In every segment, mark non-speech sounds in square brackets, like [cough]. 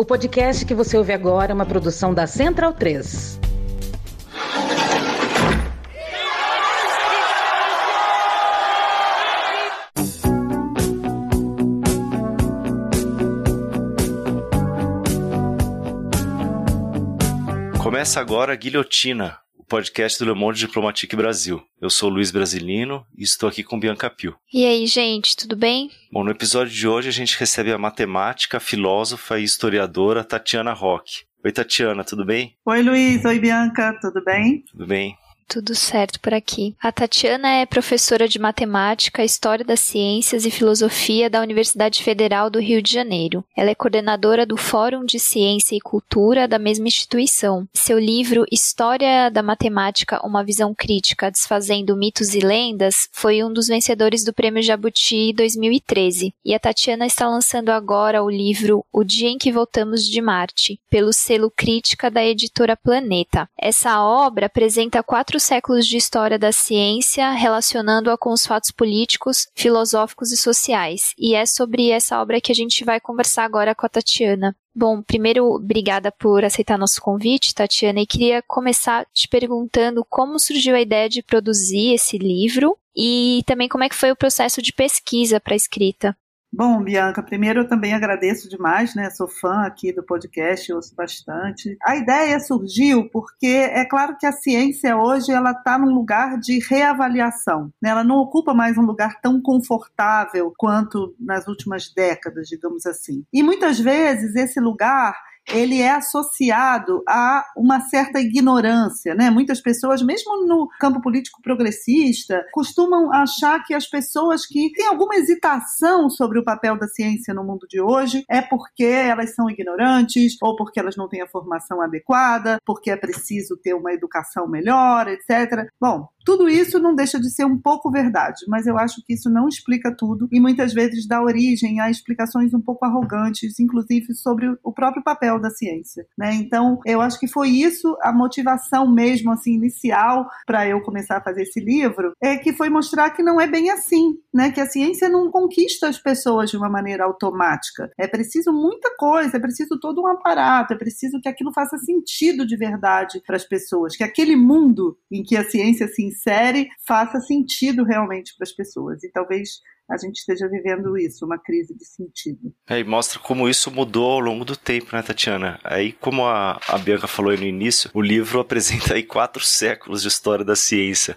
O podcast que você ouve agora é uma produção da Central 3. Começa agora a Guilhotina, podcast do Le Monde Diplomatique Brasil. Eu sou Luiz Brasilino e estou aqui com Bianca Pio. E aí, gente, tudo bem? Bom, no episódio de hoje a gente recebe a matemática, filósofa e historiadora Tatiana Roque. Oi, Tatiana, tudo bem? Oi, Luiz. Oi, Bianca. Tudo bem? Tudo bem. Tudo certo por aqui. A Tatiana é professora de matemática, história das ciências e filosofia da Universidade Federal do Rio de Janeiro. Ela é coordenadora do Fórum de Ciência e Cultura da mesma instituição. Seu livro História da Matemática: Uma Visão Crítica, Desfazendo Mitos e Lendas, foi um dos vencedores do Prêmio Jabuti 2013. E a Tatiana está lançando agora o livro O Dia em que Voltamos de Marte, pelo selo Crítica da editora Planeta. Essa obra apresenta quatro quatro séculos de história da ciência, relacionando-a com os fatos políticos, filosóficos e sociais. E é sobre essa obra que a gente vai conversar agora com a Tatiana. Bom, primeiro, obrigada por aceitar nosso convite, Tatiana, e queria começar te perguntando como surgiu a ideia de produzir esse livro e também como é que foi o processo de pesquisa para a escrita. Bom, Bianca, primeiro eu também agradeço demais, né? Sou fã aqui do podcast, ouço bastante. A ideia surgiu porque é claro que a ciência hoje ela está num lugar de reavaliação. Né? Ela não ocupa mais um lugar tão confortável quanto nas últimas décadas, digamos assim. E muitas vezes esse lugar ele é associado a uma certa ignorância, né? Muitas pessoas, mesmo no campo político progressista, costumam achar que as pessoas que têm alguma hesitação sobre o papel da ciência no mundo de hoje é porque elas são ignorantes ou porque elas não têm a formação adequada, porque é preciso ter uma educação melhor, etc. Bom, tudo isso não deixa de ser um pouco verdade, mas eu acho que isso não explica tudo e muitas vezes dá origem a explicações um pouco arrogantes, inclusive sobre o próprio papel da ciência. Né? Então, eu acho que foi isso a motivação mesmo assim inicial para eu começar a fazer esse livro, é que foi mostrar que não é bem assim, né? Que a ciência não conquista as pessoas de uma maneira automática. É preciso muita coisa, é preciso todo um aparato, é preciso que aquilo faça sentido de verdade para as pessoas, que aquele mundo em que a ciência se série faça sentido realmente para as pessoas. E talvez a gente esteja vivendo isso, uma crise de sentido. É, e mostra como isso mudou ao longo do tempo, né, Tatiana? Aí, como a, a Bianca falou no início, o livro [laughs] apresenta aí quatro séculos de história da ciência.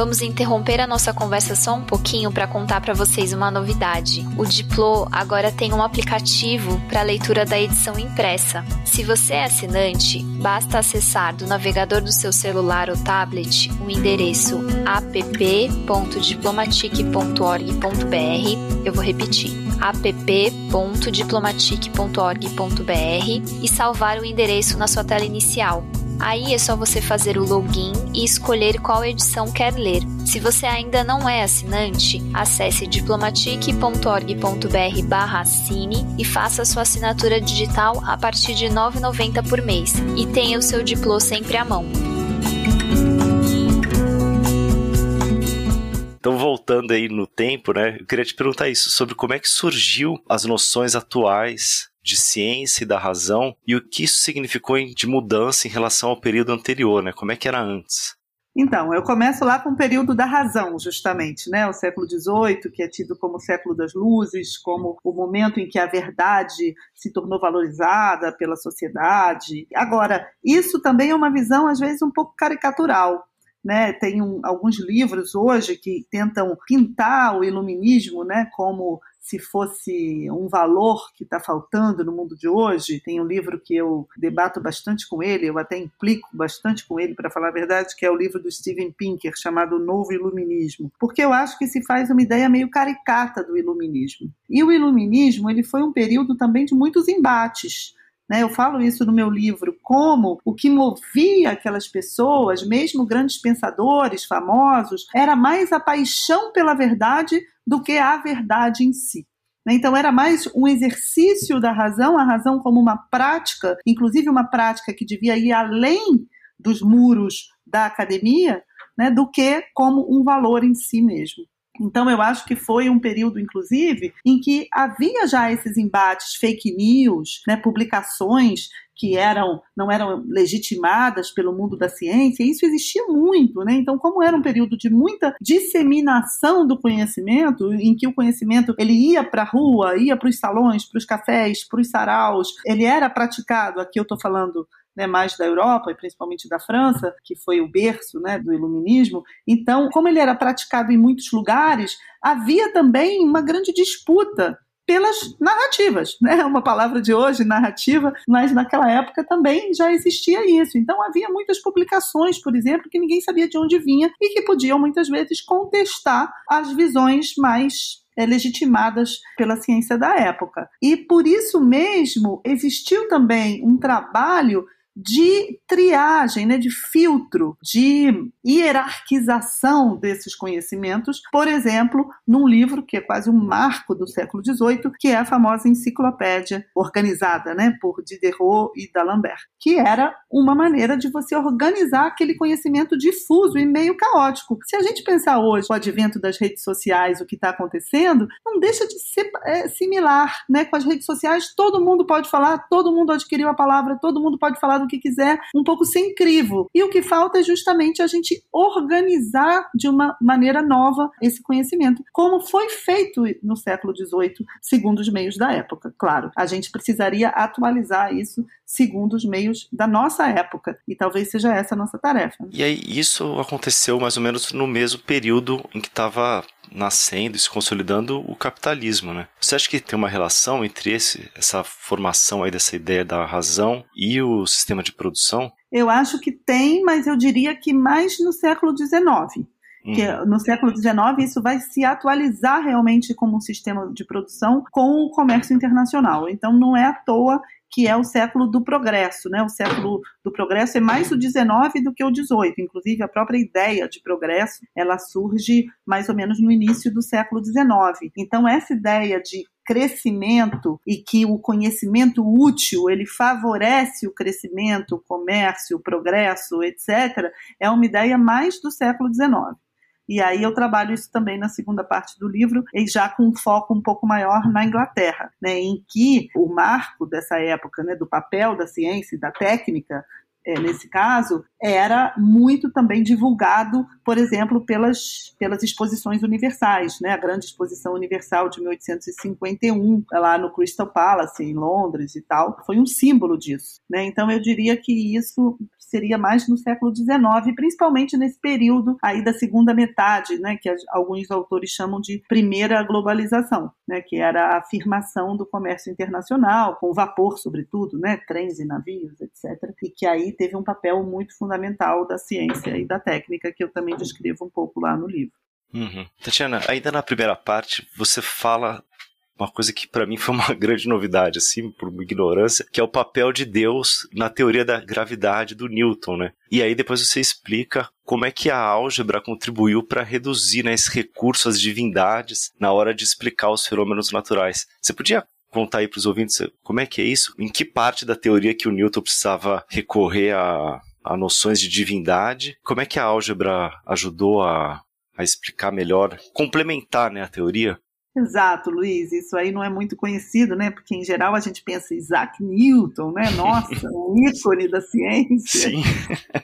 Vamos interromper a nossa conversa só um pouquinho para contar para vocês uma novidade. O Diplo agora tem um aplicativo para leitura da edição impressa. Se você é assinante, basta acessar do navegador do seu celular ou tablet o endereço app.diplomatic.org.br. Eu vou repetir app.diplomatic.org.br e salvar o endereço na sua tela inicial. Aí é só você fazer o login e escolher qual edição quer ler. Se você ainda não é assinante, acesse diplomatic.org.br/assine e faça sua assinatura digital a partir de R$ 9,90 por mês e tenha o seu diploma sempre à mão. Então, voltando aí no tempo, né, eu queria te perguntar isso, sobre como é que surgiu as noções atuais de ciência e da razão e o que isso significou de mudança em relação ao período anterior, né? Como é que era antes? Então, eu começo lá com o período da razão, justamente, né? O século XVIII, que é tido como o século das luzes, como o momento em que a verdade se tornou valorizada pela sociedade. Agora, isso também é uma visão, às vezes, um pouco caricatural. Né, tem um, alguns livros hoje que tentam pintar o iluminismo né, como se fosse um valor que está faltando no mundo de hoje. Tem um livro que eu debato bastante com ele, eu até implico bastante com ele, para falar a verdade, que é o livro do Steven Pinker, chamado Novo Iluminismo. Porque eu acho que se faz uma ideia meio caricata do iluminismo. E o iluminismo ele foi um período também de muitos embates. Né? Eu falo isso no meu livro, como o que movia aquelas pessoas, mesmo grandes pensadores famosos, era mais a paixão pela verdade do que a verdade em si. Né? Então, era mais um exercício da razão, a razão como uma prática, inclusive uma prática que devia ir além dos muros da academia, né, do que como um valor em si mesmo. Então, eu acho que foi um período, inclusive, em que havia já esses embates, fake news, né, publicações que eram não eram legitimadas pelo mundo da ciência, isso existia muito, né? Então, como era um período de muita disseminação do conhecimento, em que o conhecimento ele ia para a rua, ia para os salões, para os cafés, para os saraus, ele era praticado. Aqui eu estou falando né, mais da Europa e principalmente da França, que foi o berço né, do iluminismo. Então, como ele era praticado em muitos lugares, havia também uma grande disputa pelas narrativas, né? [laughs] Uma palavra de hoje, narrativa, mas naquela época também já existia isso. Então havia muitas publicações, por exemplo, que ninguém sabia de onde vinha e que podiam muitas vezes contestar as visões mais é, legitimadas pela ciência da época. E por isso mesmo existiu também um trabalho de triagem, né, de filtro, de hierarquização desses conhecimentos, por exemplo, num livro que é quase um marco do século XVIII, que é a famosa enciclopédia organizada né, por Diderot e D'Alembert, que era uma maneira de você organizar aquele conhecimento difuso e meio caótico. Se a gente pensar hoje o advento das redes sociais, o que está acontecendo, não deixa de ser é, similar né, com as redes sociais. Todo mundo pode falar, todo mundo adquiriu a palavra, todo mundo pode falar do que quiser, um pouco sem crivo. E o que falta é justamente a gente organizar de uma maneira nova esse conhecimento, como foi feito no século XVIII, segundo os meios da época. Claro, a gente precisaria atualizar isso segundo os meios da nossa época, e talvez seja essa a nossa tarefa. E aí, isso aconteceu mais ou menos no mesmo período em que estava nascendo e se consolidando o capitalismo, né? Você acha que tem uma relação entre esse, essa formação aí dessa ideia da razão e o sistema de produção? Eu acho que tem, mas eu diria que mais no século XIX. Que uhum. no século XIX isso vai se atualizar realmente como um sistema de produção com o comércio internacional. Então não é à toa que é o século do progresso, né? O século do progresso é mais o 19 do que o 18. Inclusive, a própria ideia de progresso, ela surge mais ou menos no início do século 19. Então, essa ideia de crescimento e que o conhecimento útil ele favorece o crescimento, o comércio, o progresso, etc., é uma ideia mais do século XIX. E aí eu trabalho isso também na segunda parte do livro, e já com um foco um pouco maior na Inglaterra, né, em que o marco dessa época, né, do papel da ciência e da técnica é, nesse caso, era muito também divulgado, por exemplo, pelas, pelas exposições universais, né? a Grande Exposição Universal de 1851, lá no Crystal Palace, em Londres e tal, foi um símbolo disso. Né? Então, eu diria que isso seria mais no século XIX, principalmente nesse período aí da segunda metade, né? que alguns autores chamam de primeira globalização, né? que era a afirmação do comércio internacional, com vapor, sobretudo, né? trens e navios, etc. E que aí teve um papel muito fundamental da ciência e da técnica, que eu também descrevo um pouco lá no livro. Uhum. Tatiana, ainda na primeira parte, você fala uma coisa que para mim foi uma [laughs] grande novidade, assim, por uma ignorância, que é o papel de Deus na teoria da gravidade do Newton, né? E aí depois você explica como é que a álgebra contribuiu para reduzir né, esse recurso às divindades na hora de explicar os fenômenos naturais. Você podia contar aí para os ouvintes como é que é isso? Em que parte da teoria que o Newton precisava recorrer a, a noções de divindade? Como é que a álgebra ajudou a, a explicar melhor, complementar né, a teoria? Exato, Luiz. Isso aí não é muito conhecido, né? Porque em geral a gente pensa Isaac Newton, né? Nossa, um [laughs] ícone da ciência. Sim.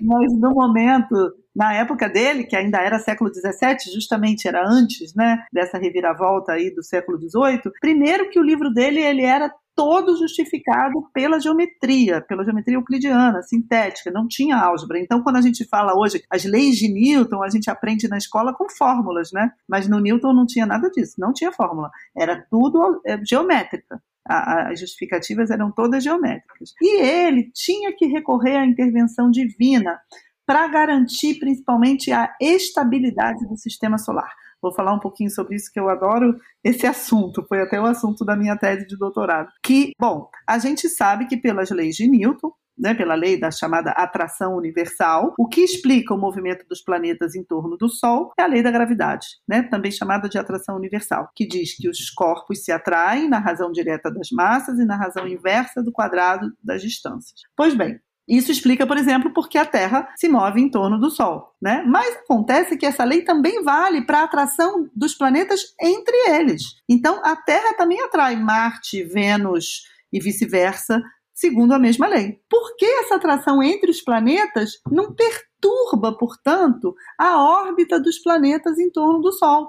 Mas no momento, na época dele, que ainda era século XVII, justamente era antes, né? Dessa reviravolta aí do século XVIII. Primeiro que o livro dele ele era todo justificado pela geometria, pela geometria euclidiana, sintética, não tinha álgebra. Então, quando a gente fala hoje as leis de Newton, a gente aprende na escola com fórmulas, né? Mas no Newton não tinha nada disso, não tinha fórmula. Era tudo é, geométrica. As justificativas eram todas geométricas. E ele tinha que recorrer à intervenção divina para garantir principalmente a estabilidade do sistema solar. Vou falar um pouquinho sobre isso, que eu adoro esse assunto, foi até o assunto da minha tese de doutorado. Que, bom, a gente sabe que pelas leis de Newton, né, pela lei da chamada atração universal, o que explica o movimento dos planetas em torno do Sol é a lei da gravidade, né, também chamada de atração universal, que diz que os corpos se atraem na razão direta das massas e na razão inversa do quadrado das distâncias. Pois bem, Isso explica, por exemplo, por que a Terra se move em torno do Sol. Né? Mas acontece que essa lei também vale para a atração dos planetas entre eles. Então, a Terra também atrai Marte, Vênus e vice-versa, segundo a mesma lei. Por que essa atração entre os planetas não perturba, portanto, a órbita dos planetas em torno do Sol?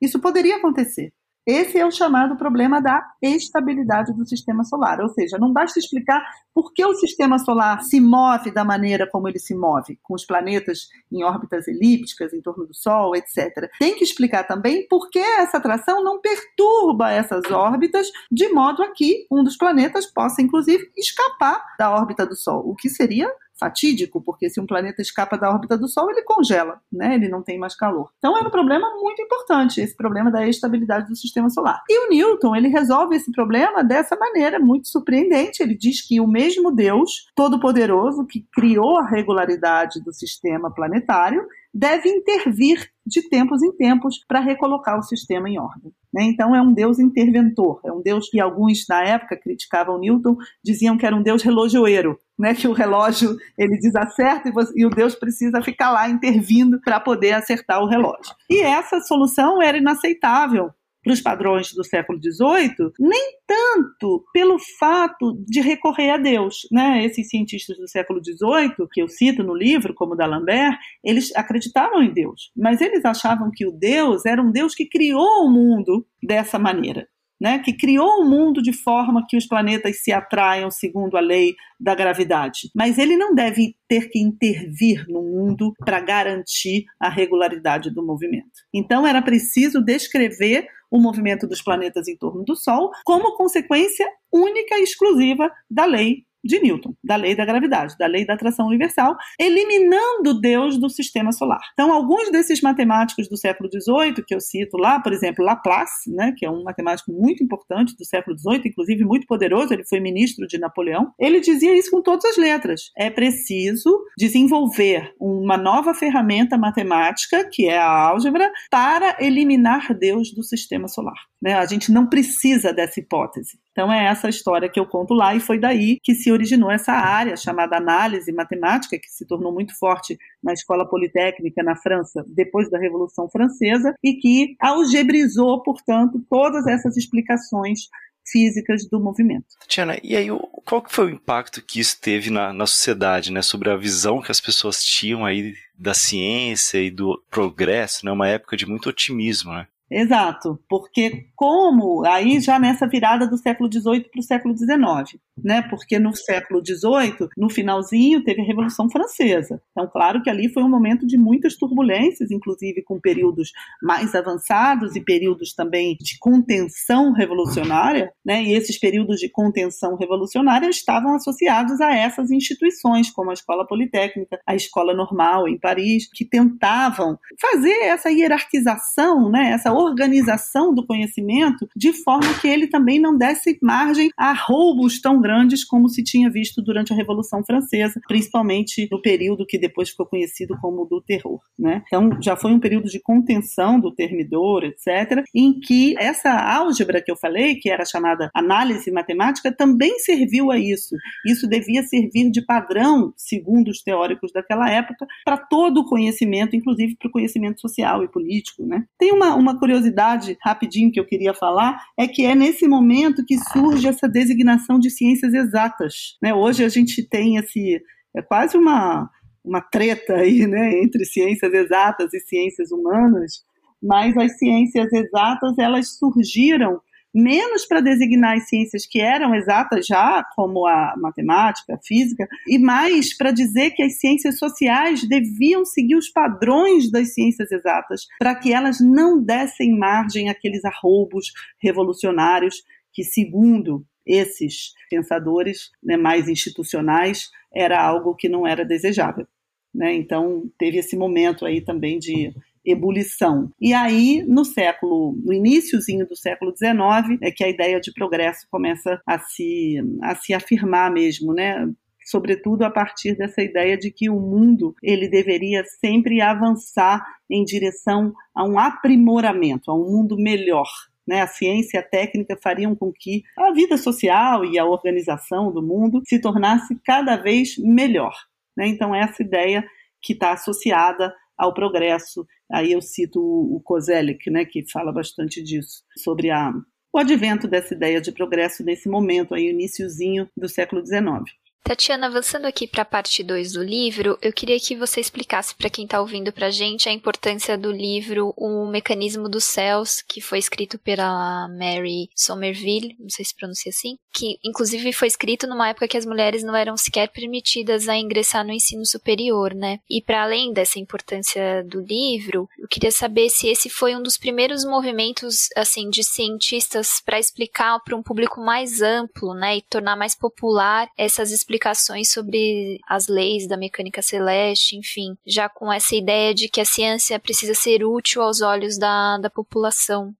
Isso poderia acontecer. Esse é o chamado problema da estabilidade do sistema solar, ou seja, não basta explicar por que o sistema solar se move da maneira como ele se move, com os planetas em órbitas elípticas em torno do Sol, etc. Tem que explicar também por que essa atração não perturba essas órbitas de modo a que um dos planetas possa, inclusive, escapar da órbita do Sol, o que seria fatídico, porque se um planeta escapa da órbita do Sol, ele congela, né? ele não tem mais calor. Então é um problema muito importante, esse problema da estabilidade do sistema solar. E o Newton, ele resolve esse problema dessa maneira muito surpreendente. Ele diz que o mesmo Deus todo-poderoso que criou a regularidade do sistema planetário deve intervir de tempos em tempos para recolocar o sistema em ordem. Né? Então é um Deus interventor, é um Deus que alguns na época criticavam Newton, diziam que era um Deus relojoeiro, né? que o relógio ele desacerta e, você, e o Deus precisa ficar lá intervindo para poder acertar o relógio. E essa solução era inaceitável para os padrões do século XVIII, nem tanto pelo fato de recorrer a Deus. Né? Esses cientistas do século XVIII, que eu cito no livro, como D'Alembert, eles acreditavam em Deus, mas eles achavam que o Deus era um Deus que criou o mundo dessa maneira né, que criou o mundo de forma que os planetas se atraiam segundo a lei da gravidade. Mas ele não deve ter que intervir no mundo para garantir a regularidade do movimento. Então era preciso descrever o movimento dos planetas em torno do Sol como consequência única e exclusiva da lei de Newton, da lei da gravidade, da lei da atração universal, eliminando Deus do sistema solar. Então, alguns desses matemáticos do século XVIII, que eu cito lá, por exemplo, Laplace, né, que é um matemático muito importante do século XVIII, inclusive muito poderoso, ele foi ministro de Napoleão, ele dizia isso com todas as letras. É preciso desenvolver uma nova ferramenta matemática, que é a álgebra, para eliminar Deus do sistema solar. Né? A gente não precisa dessa hipótese. Então é essa história que eu conto lá e foi daí que se originou essa área chamada análise matemática, que se tornou muito forte na escola politécnica na França depois da Revolução Francesa e que algebrizou, portanto, todas essas explicações físicas do movimento. Tiana, e aí qual que foi o impacto que isso teve na, na sociedade, né, sobre a visão que as pessoas tinham aí da ciência e do progresso, né, uma época de muito otimismo, né? Exato, porque como aí já nessa virada do século XVIII para o século XIX, né? Porque no século XVIII, no finalzinho, teve a Revolução Francesa. Então, claro que ali foi um momento de muitas turbulências, inclusive com períodos mais avançados e períodos também de contenção revolucionária, né? E esses períodos de contenção revolucionária estavam associados a essas instituições, como a Escola Politécnica, a Escola Normal em Paris, que tentavam fazer essa hierarquização, né? Essa organização do conhecimento de forma que ele também não desse margem a roubos tão grandes como se tinha visto durante a Revolução Francesa, principalmente no período que depois ficou conhecido como do terror. Né? Então, já foi um período de contenção do termidor, etc., em que essa álgebra que eu falei, que era chamada análise matemática, também serviu a isso. Isso devia servir de padrão, segundo os teóricos daquela época, para todo o conhecimento, inclusive para o conhecimento social e político. Né? Tem uma, uma curiosidade rapidinho que eu queria falar é que é nesse momento que surge essa designação de ciências exatas. Né? Hoje a gente tem esse é quase uma uma treta aí, né, entre ciências exatas e ciências humanas, mas as ciências exatas elas surgiram menos para designar as ciências que eram exatas já, como a matemática, a física, e mais para dizer que as ciências sociais deviam seguir os padrões das ciências exatas, para que elas não dessem margem àqueles arroubos revolucionários que, segundo esses pensadores né, mais institucionais, era algo que não era desejável. Né? Então, teve esse momento aí também de ebulição. E aí, no século, no iníciozinho do século XIX, é que a ideia de progresso começa a se, a se afirmar mesmo, né? sobretudo a partir dessa ideia de que o mundo ele deveria sempre avançar em direção a um aprimoramento, a um mundo melhor, Né? A ciência e a técnica fariam com que a vida social e a organização do mundo se tornasse cada vez melhor. Né? Então, essa ideia que está associada ao progresso. Aí eu cito o Kozelik, né, que fala bastante disso, sobre a, o advento dessa ideia de progresso nesse momento, aí, iníciozinho do século XIX. Tatiana, avançando aqui para a parte 2 do livro, eu queria que você explicasse para quem está ouvindo para a gente a importância do livro O Mecanismo dos Céus, que foi escrito pela Mary Somerville, não sei se pronuncia assim, que inclusive foi escrito numa época que as mulheres não eram sequer permitidas a ingressar no ensino superior, né? E para além dessa importância do livro, eu queria saber se esse foi um dos primeiros movimentos assim de cientistas para explicar para um público mais amplo, né, e tornar mais popular essas explicações explicações sobre as leis da mecânica celeste, enfim, já com essa ideia de que a ciência precisa ser útil aos olhos da, da população.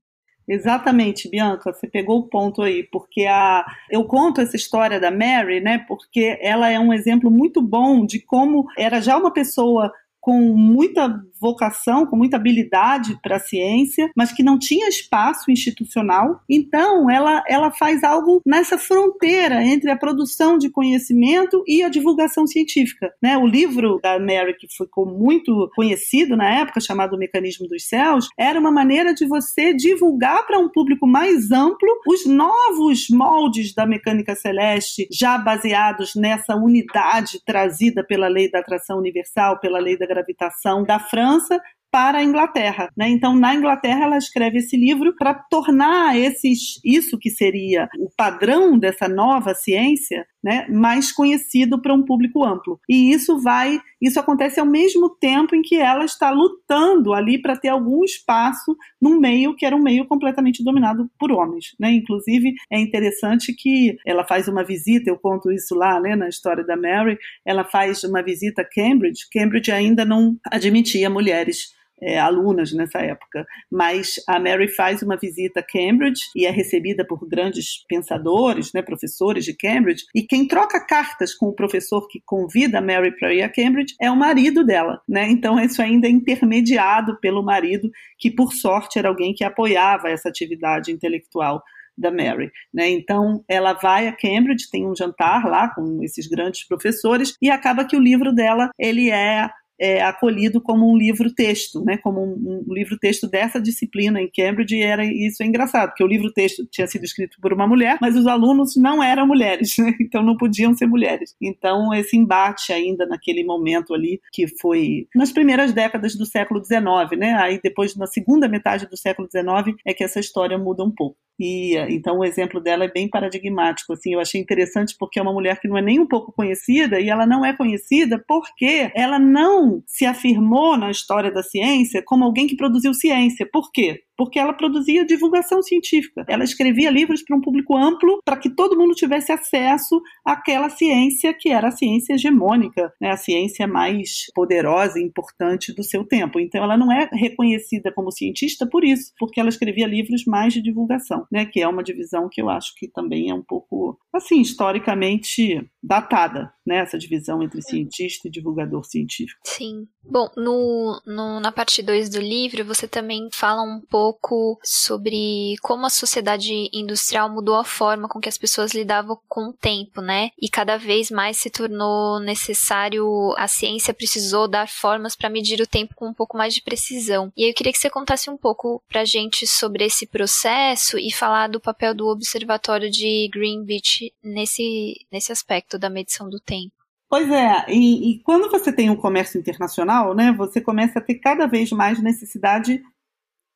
Exatamente, Bianca, você pegou o ponto aí, porque a, eu conto essa história da Mary, né, porque ela é um exemplo muito bom de como era já uma pessoa com muita vocação, com muita habilidade para a ciência, mas que não tinha espaço institucional. Então, ela, ela faz algo nessa fronteira entre a produção de conhecimento e a divulgação científica. Né? O livro da Mary, que ficou muito conhecido na época, chamado Mecanismo dos Céus, era uma maneira de você divulgar para um público mais amplo os novos moldes da mecânica celeste, já baseados nessa unidade trazida pela lei da atração universal, pela lei da gravitação da França para a Inglaterra. Né? Então, na Inglaterra, ela escreve esse livro para tornar esses, isso que seria o padrão dessa nova ciência né, mais conhecido para um público amplo. E isso vai, isso acontece ao mesmo tempo em que ela está lutando ali para ter algum espaço num meio que era um meio completamente dominado por homens. Né? Inclusive, é interessante que ela faz uma visita, eu conto isso lá né, na história da Mary, ela faz uma visita a Cambridge. Cambridge ainda não admitia mulheres é, alunas nessa época. Mas a Mary faz uma visita a Cambridge e é recebida por grandes pensadores, né, professores de Cambridge, e quem troca cartas com o professor que convida a Mary para ir a Cambridge é o marido dela. Né? Então, isso ainda é intermediado pelo marido, que por sorte era alguém que apoiava essa atividade intelectual da Mary, né? Então ela vai a Cambridge, tem um jantar lá com esses grandes professores e acaba que o livro dela ele é é, acolhido como um livro-texto, né, como um, um livro-texto dessa disciplina em Cambridge, e era, isso é engraçado, porque o livro-texto tinha sido escrito por uma mulher, mas os alunos não eram mulheres, [laughs] né, então não podiam ser mulheres. Então, esse embate ainda naquele momento ali, que foi nas primeiras décadas do século XIX, né, aí depois, na segunda metade do século XIX, é que essa história muda um pouco. E então o exemplo dela é bem paradigmático. Assim, eu achei interessante porque é uma mulher que não é nem um pouco conhecida e ela não é conhecida porque ela não se afirmou na história da ciência como alguém que produziu ciência. Por quê? Porque ela produzia divulgação científica. Ela escrevia livros para um público amplo, para que todo mundo tivesse acesso àquela ciência que era a ciência hegemônica, né? a ciência mais poderosa e importante do seu tempo. Então, ela não é reconhecida como cientista por isso, porque ela escrevia livros mais de divulgação, né? que é uma divisão que eu acho que também é um pouco, assim, historicamente datada, né? essa divisão entre cientista e divulgador científico. Sim. Bom, no, no na parte 2 do livro, você também fala um pouco pouco sobre como a sociedade industrial mudou a forma com que as pessoas lidavam com o tempo, né? E cada vez mais se tornou necessário, a ciência precisou dar formas para medir o tempo com um pouco mais de precisão. E aí eu queria que você contasse um pouco pra gente sobre esse processo e falar do papel do observatório de Greenwich nesse, nesse aspecto da medição do tempo. Pois é, e, e, quando você tem um comércio internacional, né, você começa a ter cada vez mais necessidade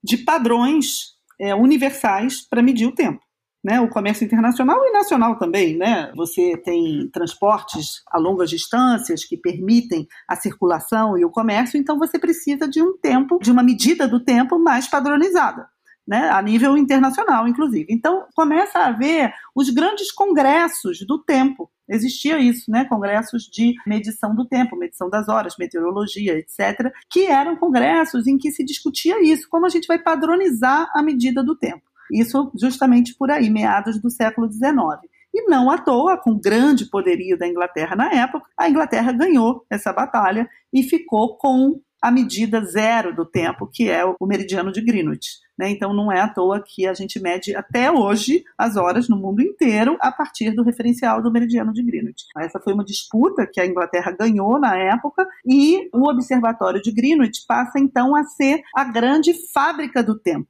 de padrões é, universais para medir o tempo. Né, o comércio internacional e nacional também, né? Você tem transportes a longas distâncias que permitem a circulação e o comércio, então você precisa de um tempo, de uma medida do tempo mais padronizada né, a nível internacional, inclusive. Então, começa a haver os grandes congressos do tempo. Existia isso, né, congressos de medição do tempo, medição das horas, meteorologia, etc., que eram congressos em que se discutia isso, como a gente vai padronizar a medida do tempo. Isso justamente por aí, meados do século XIX. E não à toa, com o grande poderio da Inglaterra na época, a Inglaterra ganhou essa batalha e ficou com a medida zero do tempo, que é o meridiano de Greenwich Né? Então não é à toa que a gente mede até hoje as horas no mundo inteiro a partir do referencial do meridiano de Greenwich. Essa foi uma disputa que a Inglaterra ganhou na época e o Observatório de Greenwich passa então a ser a grande fábrica do tempo.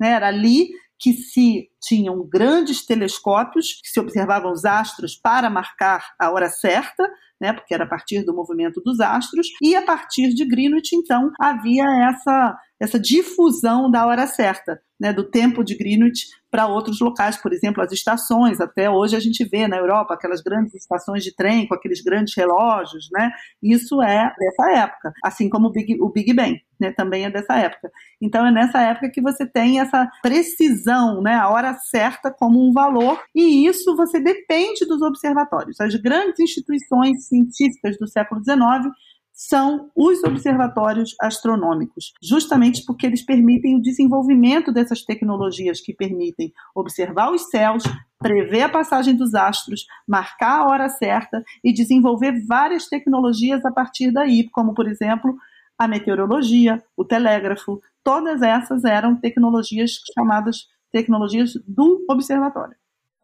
Né? Era ali que se tinham grandes telescópios que se observavam os astros para marcar a hora certa, né, porque era a partir do movimento dos astros, e a partir de Greenwich, então, havia essa, essa difusão da hora certa, né, do tempo de Greenwich para outros locais, por exemplo, as estações. Até hoje a gente vê na Europa aquelas grandes estações de trem com aqueles grandes relógios, né? Isso é dessa época, assim como o Big, o Big Bang, né? Também é dessa época. Então é nessa época que você tem essa precisão, né? A hora certa como um valor e isso você depende dos observatórios. As grandes instituições científicas do século XIX são os observatórios astronômicos, justamente porque eles permitem o desenvolvimento dessas tecnologias que permitem observar os céus, prever a passagem dos astros, marcar a hora certa e desenvolver várias tecnologias a partir daí, como, por exemplo, a meteorologia, o telégrafo, todas essas eram tecnologias chamadas tecnologias do observatório.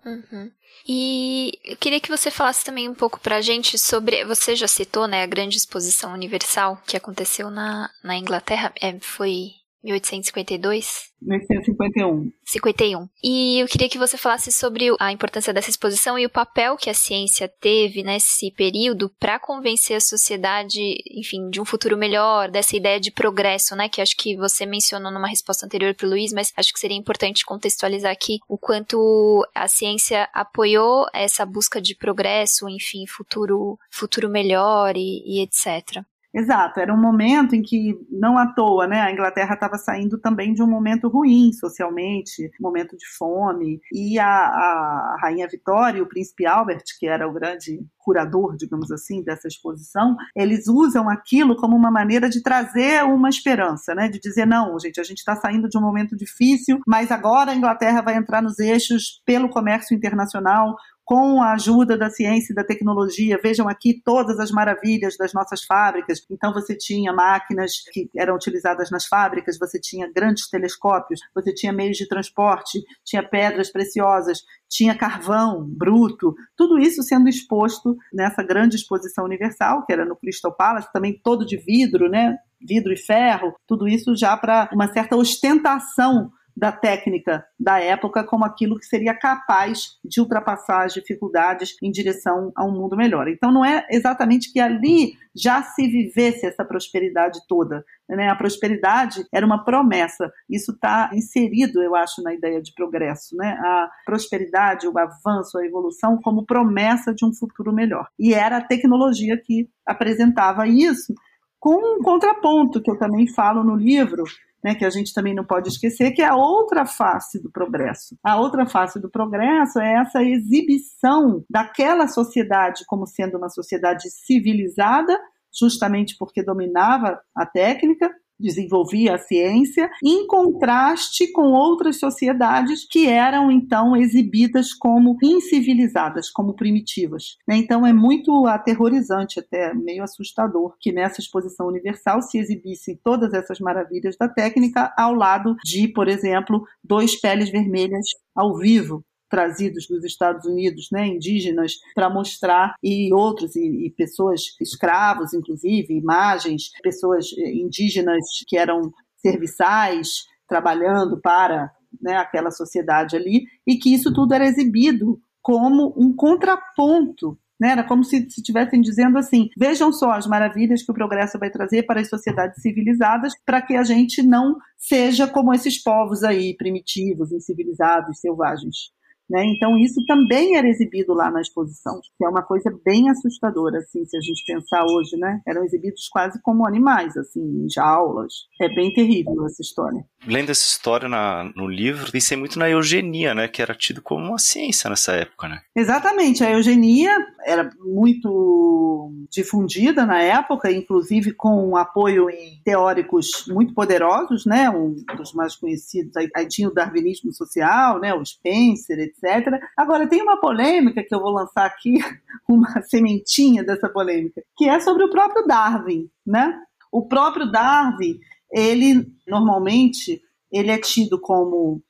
Uhum. E eu queria que você falasse também um pouco pra gente sobre. Você já citou, né, a grande exposição universal que aconteceu na, na Inglaterra. É, foi 1852? 1851. 51. E eu queria que você falasse sobre a importância dessa exposição e o papel que a ciência teve nesse período para convencer a sociedade, enfim, de um futuro melhor, dessa ideia de progresso, né? Que acho que você mencionou numa resposta anterior para o Luiz, mas acho que seria importante contextualizar aqui o quanto a ciência apoiou essa busca de progresso, enfim, futuro, futuro melhor e, e etc. Exato, era um momento em que, não à toa, né, a Inglaterra estava saindo também de um momento ruim socialmente, momento de fome, e a, a Rainha Vitória e o Príncipe Albert, que era o grande curador, digamos assim, dessa exposição, eles usam aquilo como uma maneira de trazer uma esperança, né? De dizer, não, gente, a gente está saindo de um momento difícil, mas agora a Inglaterra vai entrar nos eixos pelo comércio internacional, com a ajuda da ciência e da tecnologia. Vejam aqui todas as maravilhas das nossas fábricas. Então, você tinha máquinas que eram utilizadas nas fábricas, você tinha grandes telescópios, você tinha meios de transporte, tinha pedras preciosas, tinha carvão bruto, tudo isso sendo exposto nessa grande exposição universal, que era no Crystal Palace, também todo de vidro, né? Vidro e ferro, tudo isso já para uma certa ostentação da técnica da época como aquilo que seria capaz de ultrapassar as dificuldades em direção a um mundo melhor. Então não é exatamente que ali já se vivesse essa prosperidade toda. Né? A prosperidade era uma promessa. Isso está inserido, eu acho, na ideia de progresso. Né? A prosperidade, o avanço, a evolução como promessa de um futuro melhor. E era a tecnologia que apresentava isso com um contraponto que eu também falo no livro, né, que a gente também não pode esquecer, que é a outra face do progresso. A outra face do progresso é essa exibição daquela sociedade como sendo uma sociedade civilizada, justamente porque dominava a técnica, desenvolvia a ciência, em contraste com outras sociedades que eram então exibidas como incivilizadas, como primitivas. Né? Então é muito aterrorizante, até meio assustador, que nessa exposição universal se exibissem todas essas maravilhas da técnica ao lado de, por exemplo, dois peles vermelhas ao vivo, trazidos dos Estados Unidos, né, indígenas, para mostrar, e outros, e, e, pessoas, escravos, inclusive, imagens, pessoas eh, indígenas que eram serviçais, trabalhando para né, aquela sociedade ali, e que isso tudo era exibido como um contraponto né? Era como se estivessem dizendo assim: vejam só as maravilhas que o progresso vai trazer para as sociedades civilizadas, para que a gente não seja como esses povos aí, primitivos, incivilizados, selvagens. Né? Então isso também era exibido lá na exposição, que é uma coisa bem assustadora, assim, se a gente pensar hoje, né? Eram exibidos quase como animais, assim, em jaulas. É bem terrível essa história. Lendo essa história na, no livro, pensei muito na eugenia, né? Que era tido como uma ciência nessa época, né? Exatamente. A eugenia era muito difundida na época, inclusive com um apoio em teóricos muito poderosos, né? Um dos mais conhecidos, aí, tinha o darwinismo social, né? O Spencer, etc. Agora, tem uma polêmica que eu vou lançar aqui, [laughs] uma sementinha dessa polêmica, que é sobre o próprio Darwin, né? O próprio Darwin, ele normalmente ele é tido como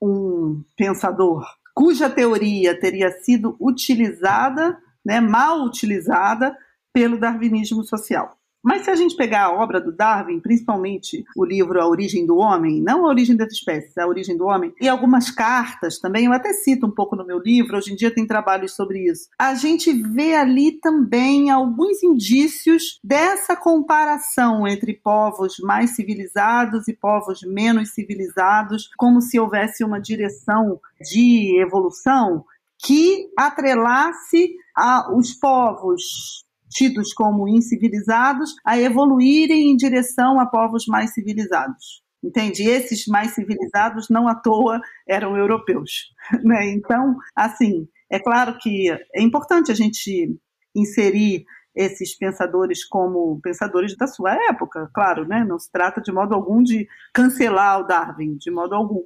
um pensador cuja teoria teria sido utilizada, né, mal utilizada pelo darwinismo social. Mas se a gente pegar a obra do Darwin, principalmente o livro A Origem do Homem, não a origem das espécies, a origem do homem, e algumas cartas também, eu até cito um pouco no meu livro, hoje em dia tem trabalhos sobre isso. A gente vê ali também alguns indícios dessa comparação entre povos mais civilizados e povos menos civilizados, como se houvesse uma direção de evolução que atrelasse a, os povos tidos como incivilizados a evoluírem em direção a povos mais civilizados. Entende? Esses mais civilizados, não à toa, eram europeus. [laughs] Né? Então, assim, é claro que é importante a gente inserir esses pensadores como pensadores da sua época, claro, né? Não se trata de modo algum de cancelar o Darwin, de modo algum.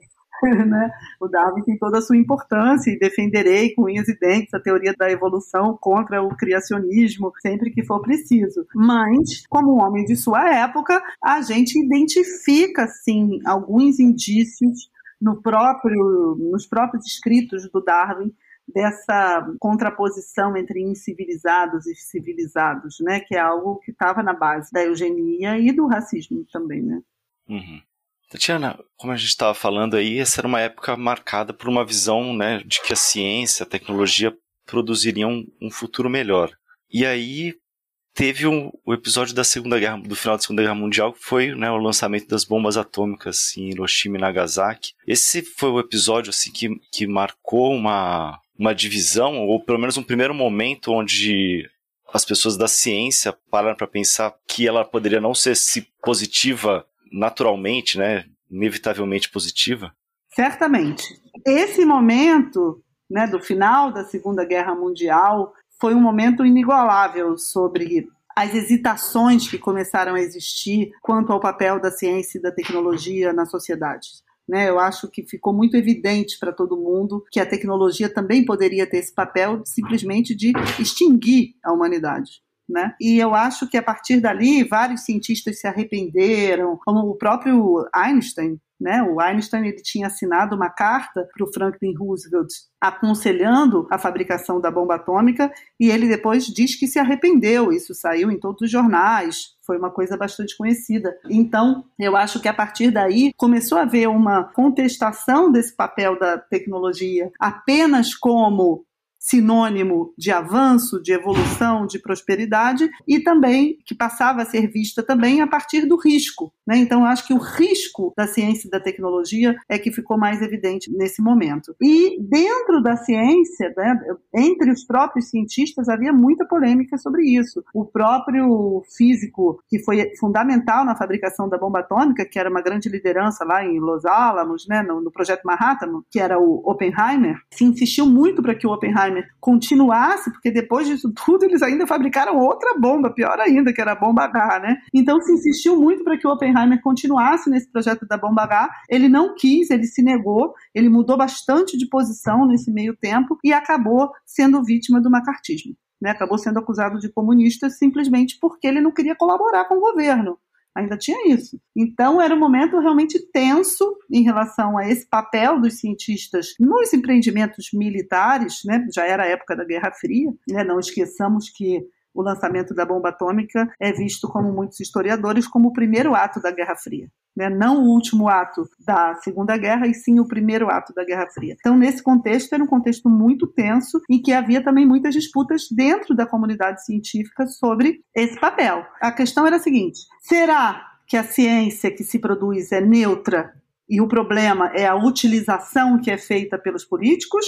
[laughs] né? O Darwin tem toda a sua importância e defenderei com unhas e dentes a teoria da evolução contra o criacionismo sempre que for preciso. Mas, como um homem de sua época, a gente identifica sim alguns indícios no próprio, nos próprios escritos do Darwin dessa contraposição entre incivilizados e civilizados, né, que é algo que estava na base da eugenia e do racismo também, né? Uhum. Tatiana, como a gente estava falando aí, essa era uma época marcada por uma visão né, de que a ciência, a tecnologia produziriam um futuro melhor. E aí teve um, o episódio da Segunda Guerra, do final da Segunda Guerra Mundial, que foi né, o lançamento das bombas atômicas em Hiroshima e Nagasaki. Esse foi o episódio assim que, que marcou uma, uma divisão, ou pelo menos um primeiro momento onde as pessoas da ciência pararam para pensar que ela poderia não ser se positiva naturalmente, né, inevitavelmente positiva? Certamente. Esse momento, né, do final da Segunda Guerra Mundial, foi um momento inigualável sobre as hesitações que começaram a existir quanto ao papel da ciência e da tecnologia na sociedade. Né, eu acho que ficou muito evidente para todo mundo que a tecnologia também poderia ter esse papel simplesmente de extinguir a humanidade. Né? E eu acho que a partir dali vários cientistas se arrependeram, como o próprio Einstein. Né? O Einstein ele tinha assinado uma carta para o Franklin Roosevelt aconselhando a fabricação da bomba atômica e ele depois diz que se arrependeu. Isso saiu em todos os jornais, foi uma coisa bastante conhecida. Então, eu acho que a partir daí começou a haver uma contestação desse papel da tecnologia apenas como sinônimo de avanço, de evolução, de prosperidade e também que passava a ser vista também a partir do risco. Né? Então, acho que o risco da ciência e da tecnologia é que ficou mais evidente nesse momento. E dentro da ciência, né, entre os próprios cientistas, havia muita polêmica sobre isso. O próprio físico que foi fundamental na fabricação da bomba atômica, que era uma grande liderança lá em Los Alamos, né, no, no projeto Manhattan, que era o Oppenheimer, se insistiu muito para que o Oppenheimer Oppenheimer continuasse, porque depois disso tudo eles ainda fabricaram outra bomba, pior ainda, que era a bomba H, né? Então se insistiu muito para que o Oppenheimer continuasse nesse projeto da bomba H. Ele não quis, ele se negou, ele mudou bastante de posição nesse meio tempo e acabou sendo vítima do macartismo. Né, acabou sendo acusado de comunista simplesmente porque ele não queria colaborar com o governo. Ainda tinha isso. Então, era um momento realmente tenso em relação a esse papel dos cientistas nos empreendimentos militares, né? já era a época da Guerra Fria, né? não esqueçamos que o lançamento da bomba atômica é visto como muitos historiadores como o primeiro ato da Guerra Fria. Né? Não o último ato da Segunda Guerra, e sim o primeiro ato da Guerra Fria. Então, nesse contexto, era um contexto muito tenso em que havia também muitas disputas dentro da comunidade científica sobre esse papel. A questão era a seguinte: será que a ciência que se produz é neutra e o problema é a utilização que é feita pelos políticos?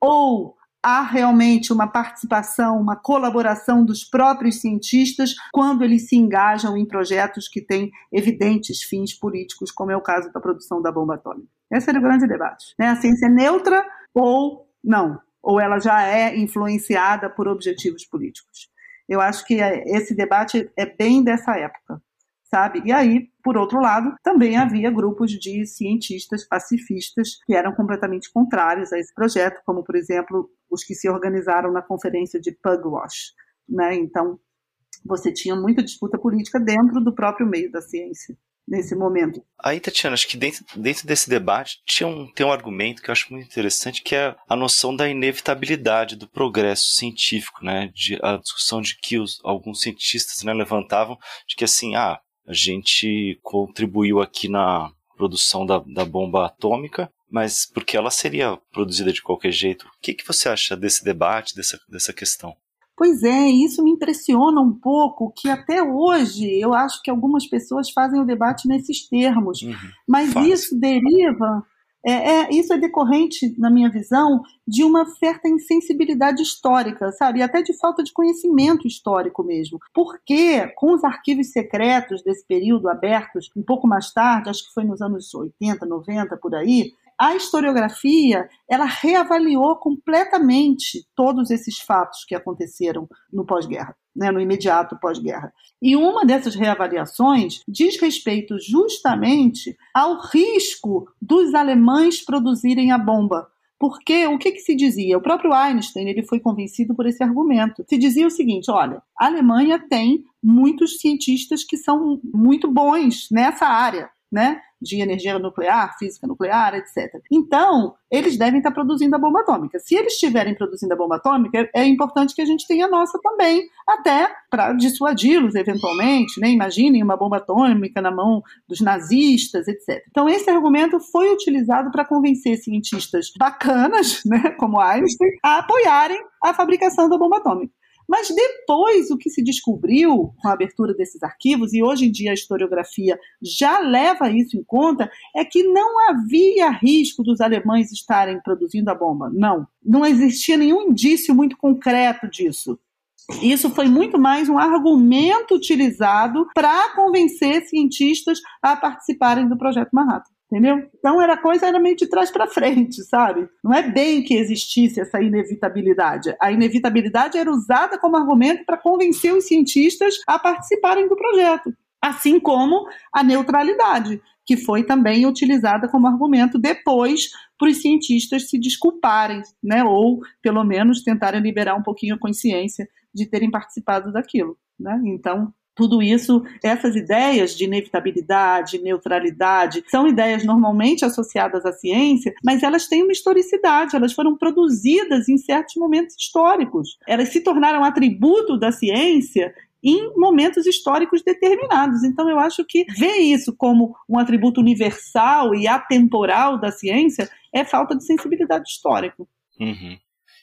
Ou há realmente uma participação, uma colaboração dos próprios cientistas quando eles se engajam em projetos que têm evidentes fins políticos, como é o caso da produção da bomba atômica. Esse era o grande debate. Né? A ciência é neutra ou não? Ou ela já é influenciada por objetivos políticos? Eu acho que esse debate é bem dessa época sabe? E aí, por outro lado, também havia grupos de cientistas pacifistas que eram completamente contrários a esse projeto, como, por exemplo, os que se organizaram na conferência de Pugwash, né? Então, você tinha muita disputa política dentro do próprio meio da ciência. nesse momento. Aí, Tatiana, acho que dentro, dentro desse debate tinha um, tem um argumento que eu acho muito interessante, que é a noção da inevitabilidade do progresso científico, né? De, a discussão de que os, alguns cientistas né, levantavam de que assim, ah, a gente contribuiu aqui na produção da, da bomba atômica, mas porque ela seria produzida de qualquer jeito. O que, que você acha desse debate, dessa, dessa questão? Pois é, isso me impressiona um pouco, que até hoje eu acho que algumas pessoas fazem o debate nesses termos, uhum, mas fácil. isso deriva, é, é, isso é decorrente, na minha visão, de uma certa insensibilidade histórica, sabe? E até de falta de conhecimento histórico mesmo. Porque, com os arquivos secretos desse período abertos um pouco mais tarde, acho que foi nos anos 80, 90, por aí, a historiografia ela reavaliou completamente todos esses fatos que aconteceram no pós-guerra, né, no imediato pós-guerra. E uma dessas reavaliações diz respeito justamente ao risco dos alemães produzirem a bomba. Porque o que, que, se dizia? O próprio Einstein ele foi convencido por esse argumento. Se dizia o seguinte: olha, a Alemanha tem muitos cientistas que são muito bons nessa área né, de energia nuclear, física nuclear, etc. Então, eles devem estar produzindo a bomba atômica. Se eles estiverem produzindo a bomba atômica, é importante que a gente tenha a nossa também, até para dissuadi-los eventualmente, né? Imaginem uma bomba atômica na mão dos nazistas, etc. Então, esse argumento foi utilizado para convencer cientistas bacanas, né, como Einstein, a apoiarem a fabricação da bomba atômica. Mas depois, o que se descobriu com a abertura desses arquivos, e hoje em dia a historiografia já leva isso em conta, é que não havia risco dos alemães estarem produzindo a bomba. Não. Não existia nenhum indício muito concreto disso. Isso foi muito mais um argumento utilizado para convencer cientistas a participarem do projeto Manhattan entendeu? Então era coisa era meio de trás para frente, sabe? Não é bem que existisse essa inevitabilidade. A inevitabilidade era usada como argumento para convencer os cientistas a participarem do projeto, assim como a neutralidade, que foi também utilizada como argumento depois para os cientistas se desculparem, né? Ou pelo menos tentarem liberar um pouquinho a consciência de terem participado daquilo, né? Então tudo isso, essas ideias de inevitabilidade, neutralidade, são ideias normalmente associadas à ciência, mas elas têm uma historicidade, elas foram produzidas em certos momentos históricos. Elas se tornaram atributo da ciência em momentos históricos determinados. Então, eu acho que ver isso como um atributo universal e atemporal da ciência é falta de sensibilidade histórica. Uhum.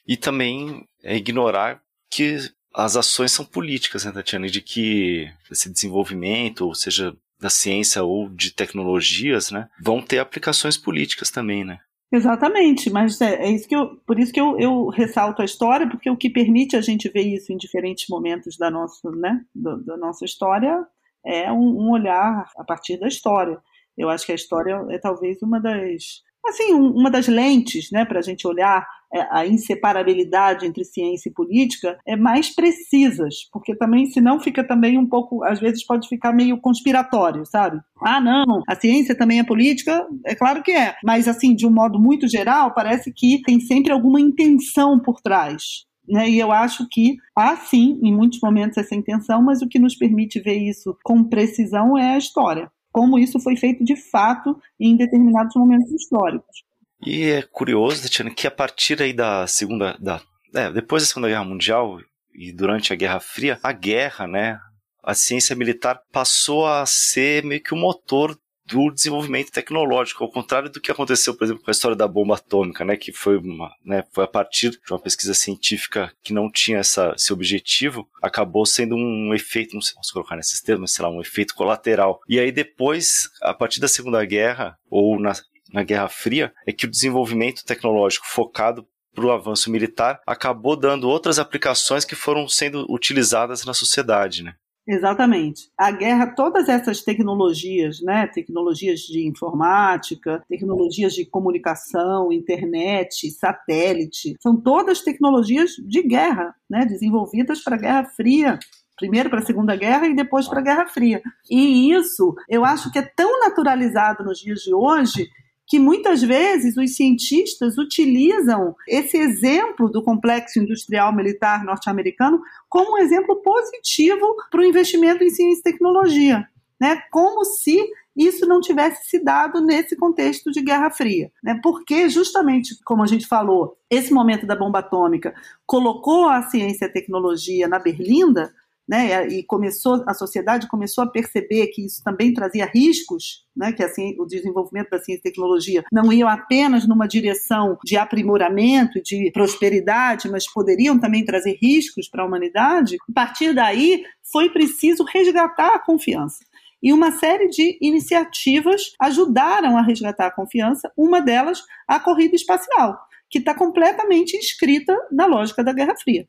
E também é ignorar que as ações são políticas, né, Tatiana? De que esse desenvolvimento, ou seja, da ciência ou de tecnologias, né, vão ter aplicações políticas também, né? Exatamente, mas é, é, isso que eu, por isso que eu, eu, ressalto a história, porque o que permite a gente ver isso em diferentes momentos da nossa, né, do, da nossa história é um, um, olhar a partir da história. Eu acho que a história é talvez uma das assim, uma das lentes né, para a gente olhar é, a inseparabilidade entre ciência e política é mais precisas, porque também, senão fica também um pouco, às vezes pode ficar meio conspiratório, sabe? Ah, não, a ciência também é política, é claro que é, mas assim, de um modo muito geral, parece que tem sempre alguma intenção por trás. Né? E eu acho que há sim, em muitos momentos, essa intenção, mas o que nos permite ver isso com precisão é a história como isso foi feito de fato em determinados momentos históricos. E é curioso, Tatiana, que a partir aí da segunda, da, é, depois da Segunda Guerra Mundial e durante a Guerra Fria, a guerra, né, a ciência militar passou a ser meio que o motor do desenvolvimento tecnológico, ao contrário do que aconteceu, por exemplo, com a história da bomba atômica, né, que foi, uma, né, foi a partir de uma pesquisa científica que não tinha essa, esse objetivo, acabou sendo um efeito, não sei se posso colocar nesses termos, sei lá, um efeito colateral. E aí depois, a partir da Segunda Guerra, ou na, na Guerra Fria, é que o desenvolvimento tecnológico focado para o avanço militar acabou dando outras aplicações que foram sendo utilizadas na sociedade, né? Exatamente. A guerra, todas essas tecnologias, né, tecnologias de informática, tecnologias de comunicação, internet, satélite, são todas tecnologias de guerra, né, desenvolvidas para a Guerra Fria primeiro para a Segunda Guerra e depois para a Guerra Fria. E isso eu acho que é tão naturalizado nos dias de hoje que muitas vezes os cientistas utilizam esse exemplo do complexo industrial militar norte-americano como um exemplo positivo para o investimento em ciência e tecnologia, né? Como se isso não tivesse se dado nesse contexto de Guerra Fria. Né? Porque, justamente, como a gente falou, esse momento da bomba atômica colocou a ciência e a tecnologia na berlinda, né, e começou a sociedade começou a perceber que isso também trazia riscos, né, que assim o desenvolvimento da ciência e tecnologia não iam apenas numa direção de aprimoramento, de prosperidade, mas poderiam também trazer riscos para a humanidade. A partir daí foi preciso resgatar a confiança. E uma série de iniciativas ajudaram a resgatar a confiança, uma delas a corrida espacial, que está completamente inscrita na lógica da Guerra Fria.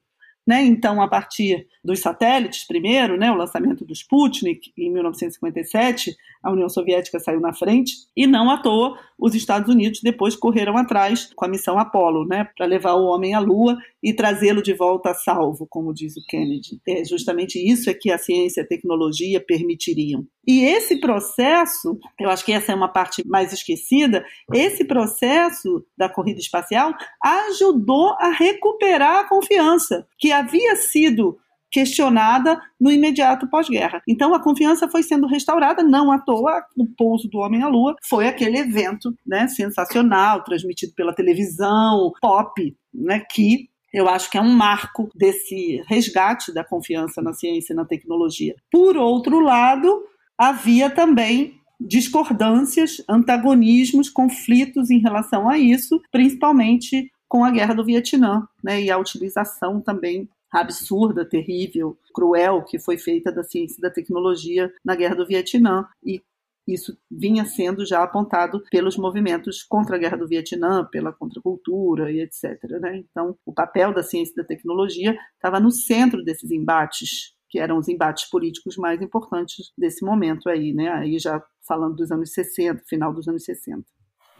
Né? Então, a partir dos satélites, primeiro, né, o lançamento do Sputnik em 1957, a União Soviética saiu na frente, e não à toa os Estados Unidos depois correram atrás com a missão Apollo, né, para levar o homem à Lua e trazê-lo de volta a salvo, como diz o Kennedy. É justamente isso é que a ciência e a tecnologia permitiriam. E esse processo, eu acho que essa é uma parte mais esquecida, esse processo da corrida espacial ajudou a recuperar a confiança que havia sido questionada no imediato pós-guerra. Então a confiança foi sendo restaurada, não à toa o pouso do homem à lua foi aquele evento, né, sensacional, transmitido pela televisão, pop, né, que eu acho que é um marco desse resgate da confiança na ciência e na tecnologia. Por outro lado, havia também discordâncias, antagonismos, conflitos em relação a isso, principalmente com a guerra do Vietnã, né, e a utilização também absurda, terrível, cruel que foi feita da ciência e da tecnologia na guerra do Vietnã e isso vinha sendo já apontado pelos movimentos contra a guerra do Vietnã, pela contracultura e etc. Né? Então, o papel da ciência e da tecnologia estava no centro desses embates que eram os embates políticos mais importantes desse momento aí, né? Aí já falando dos anos 60, final dos anos 60.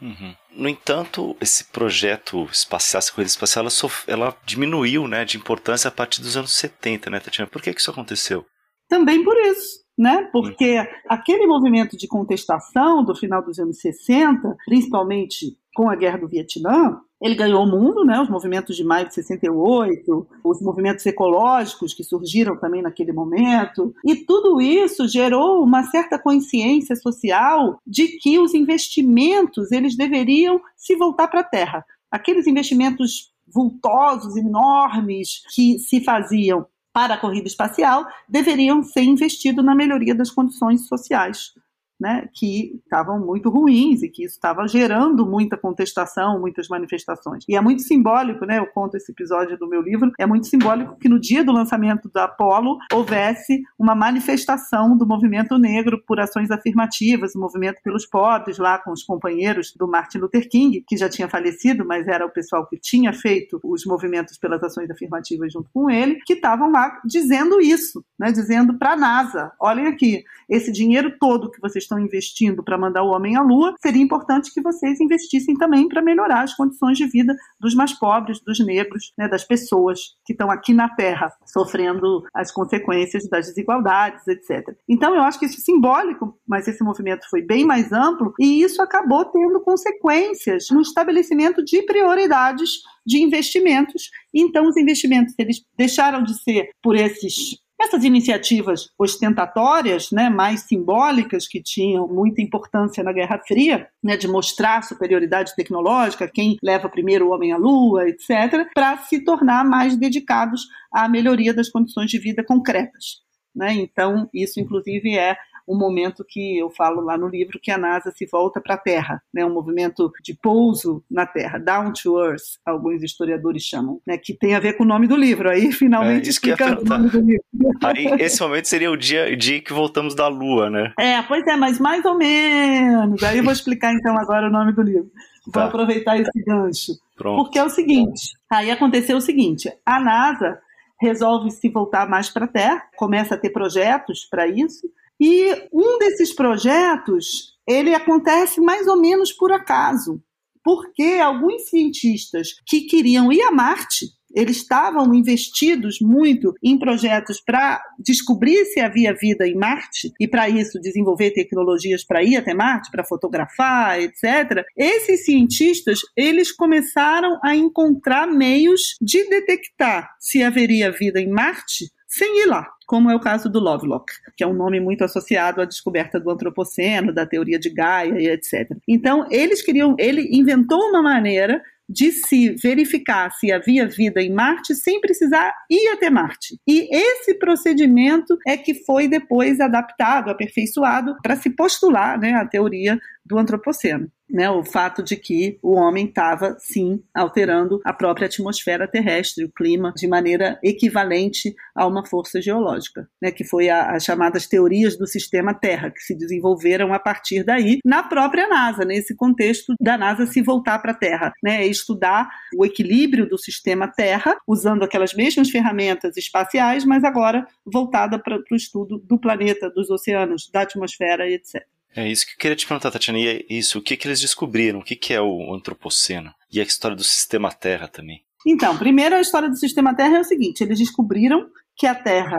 Uhum. No entanto, esse projeto espacial, essa corrida espacial, ela, sof... ela, diminuiu né, de importância a partir dos anos 70, né, Tatiana? Por que, que isso aconteceu? Também por isso né? Porque aquele movimento de contestação do final dos anos 60, principalmente com a guerra do Vietnã, ele ganhou o mundo, né? Os movimentos de maio de 68, os movimentos ecológicos que surgiram também naquele momento, e tudo isso gerou uma certa consciência social de que os investimentos eles deveriam se voltar para a terra. Aqueles investimentos vultosos, enormes que se faziam para a corrida espacial deveriam ser investidos na melhoria das condições sociais né, que estavam muito ruins e que isso estava gerando muita contestação, muitas manifestações. E é muito simbólico, né, eu conto esse episódio do meu livro, é muito simbólico que no dia do lançamento da Apollo houvesse uma manifestação do movimento negro por ações afirmativas, o movimento pelos pobres, lá com os companheiros do Martin Luther King, que já tinha falecido, mas era o pessoal que tinha feito os movimentos pelas ações afirmativas junto com ele, que estavam lá dizendo isso, né, dizendo para a NASA, olhem aqui, esse dinheiro todo que vocês estão investindo para mandar o homem à Lua, seria importante que vocês investissem também para melhorar as condições de vida dos mais pobres, dos negros, né, das pessoas que estão aqui na Terra sofrendo as consequências das desigualdades, etc. Então, eu acho que isso é simbólico, mas esse movimento foi bem mais amplo e isso acabou tendo consequências no estabelecimento de prioridades de investimentos. Então, os investimentos eles deixaram de ser por esses essas iniciativas ostentatórias, né, mais simbólicas, que tinham muita importância na Guerra Fria, né, de mostrar superioridade tecnológica, quem leva primeiro o homem à Lua, etc., para se tornar mais dedicados à melhoria das condições de vida concretas. Né? Então, isso, inclusive, é um momento que eu falo lá no livro que a NASA se volta para a Terra, né, um movimento de pouso na Terra, down to earth, alguns historiadores chamam, né, que tem a ver com o nome do livro. Aí [laughs] finalmente é, explicando o nome do livro. Aí esse momento seria o dia, dia que voltamos da Lua, né? É, pois é, mas mais ou menos. Aí eu vou explicar então agora o nome do livro. Vou tá. aproveitar esse gancho. Pronto. Porque é o seguinte, aí aconteceu o seguinte, a NASA resolve se voltar mais para a Terra, começa a ter projetos para isso, e um desses projetos, ele acontece mais ou menos por acaso, porque alguns cientistas que queriam ir a Marte, eles estavam investidos muito em projetos para descobrir se havia vida em Marte e para isso desenvolver tecnologias para ir até Marte, para fotografar, etc. Esses cientistas, eles começaram a encontrar meios de detectar se haveria vida em Marte sem ir lá, como é o caso do Lovelock, que é um nome muito associado à descoberta do antropoceno, da teoria de Gaia e etc. Então, eles queriam, ele inventou uma maneira de se verificar se havia vida em Marte sem precisar ir até Marte. E esse procedimento é que foi depois adaptado, aperfeiçoado para se postular né, a teoria do antropoceno né, o fato de que o homem estava, sim, alterando a própria atmosfera terrestre, o clima, de maneira equivalente a uma força geológica, né, que foi as chamadas teorias do sistema Terra, que se desenvolveram a partir daí na própria NASA, nesse contexto da NASA se voltar para a Terra, né, estudar o equilíbrio do sistema Terra, usando aquelas mesmas ferramentas espaciais, mas agora voltada para o estudo do planeta, dos oceanos, da atmosfera etc. É isso que eu queria te perguntar, Tatiana. E é isso, o que, que eles descobriram? O que, que é o antropoceno? E a história do sistema Terra também? Então, primeiro a história do sistema Terra é o seguinte: eles descobriram que a Terra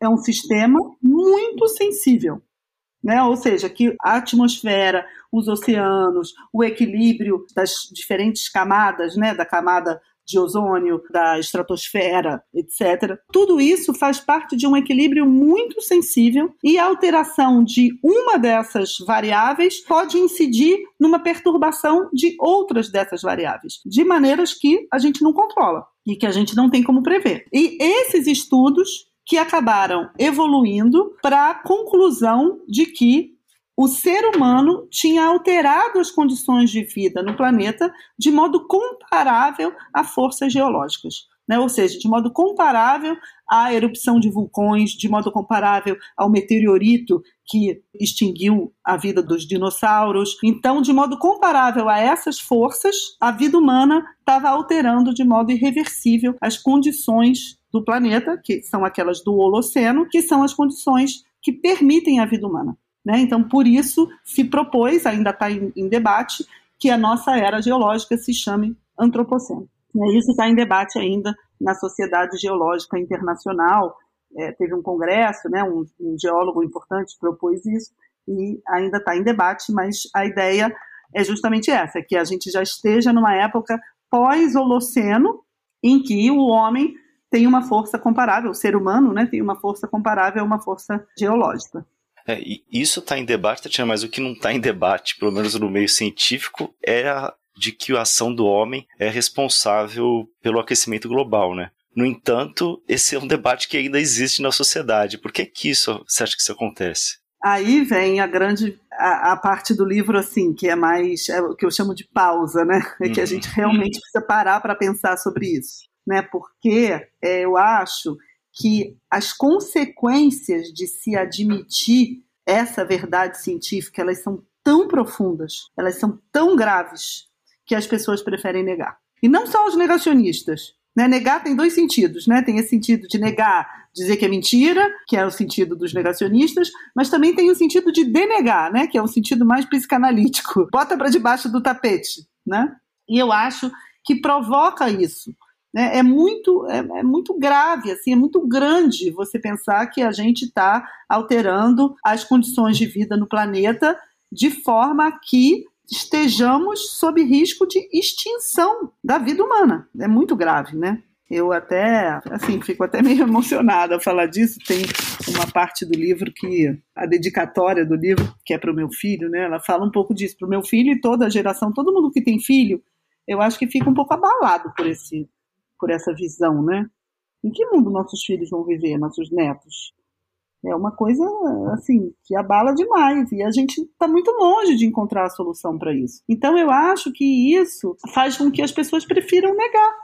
é um sistema muito sensível. Né? Ou seja, que a atmosfera, os oceanos, o equilíbrio das diferentes camadas, né? da camada de ozônio, da estratosfera, etc. Tudo isso faz parte de um equilíbrio muito sensível e a alteração de uma dessas variáveis pode incidir numa perturbação de outras dessas variáveis, de maneiras que a gente não controla e que a gente não tem como prever. E esses estudos que acabaram evoluindo para a conclusão de que o ser humano tinha alterado as condições de vida no planeta de modo comparável a forças geológicas. Né? Ou seja, de modo comparável à erupção de vulcões, de modo comparável ao meteorito que extinguiu a vida dos dinossauros. Então, de modo comparável a essas forças, a vida humana estava alterando de modo irreversível as condições do planeta, que são aquelas do Holoceno, que são as condições que permitem a vida humana. Né? Então, por isso, se propôs, ainda está em, em, debate, que a nossa era geológica se chame Antropoceno. E isso está em debate ainda na Sociedade Geológica Internacional. É, teve um congresso, né, um, um geólogo importante propôs isso, e ainda está em debate, mas a ideia é justamente essa, é que a gente já esteja numa época pós-Holoceno, em que o homem tem uma força comparável, o ser humano né, tem uma força comparável a uma força geológica. É, isso está em debate, Tatiana, mas o que não está em debate, pelo menos no meio científico, é a de que a ação do homem é responsável pelo aquecimento global, né? No entanto, esse é um debate que ainda existe na sociedade. Por que, que isso, você acha que isso acontece? Aí vem a grande a, a, parte do livro assim que é mais é o que eu chamo de pausa, né? É [laughs] que a uhum. gente realmente precisa parar para pensar sobre isso, né? Porque é, eu acho que as consequências de se admitir essa verdade científica, elas são tão profundas, elas são tão graves, que as pessoas preferem negar. E não só os negacionistas. Né? Negar tem dois sentidos, né? Tem esse sentido de negar, dizer que é mentira, que é o sentido dos negacionistas, mas também tem o sentido de denegar, né? Que é o sentido mais psicanalítico. Bota para debaixo do tapete, né? E eu acho que provoca isso. Né? É, muito, é, é, muito grave, assim, é muito grande você pensar que a gente está alterando as condições de vida no planeta de forma que estejamos sob risco de extinção da vida humana. É muito grave, né? Eu até, assim, fico até meio [laughs] emocionada ao falar disso. Tem uma parte do livro que, a dedicatória do livro, que é para o meu filho, né? Ela fala um pouco disso, para o meu filho e toda a geração, todo mundo que tem filho, eu acho que fica um pouco abalado por esse por essa visão, né? Em que mundo nossos filhos vão viver, nossos netos? É uma coisa, assim, que abala demais. E a gente está muito longe de encontrar a solução para isso. Então, eu acho que isso faz com que as pessoas prefiram negar.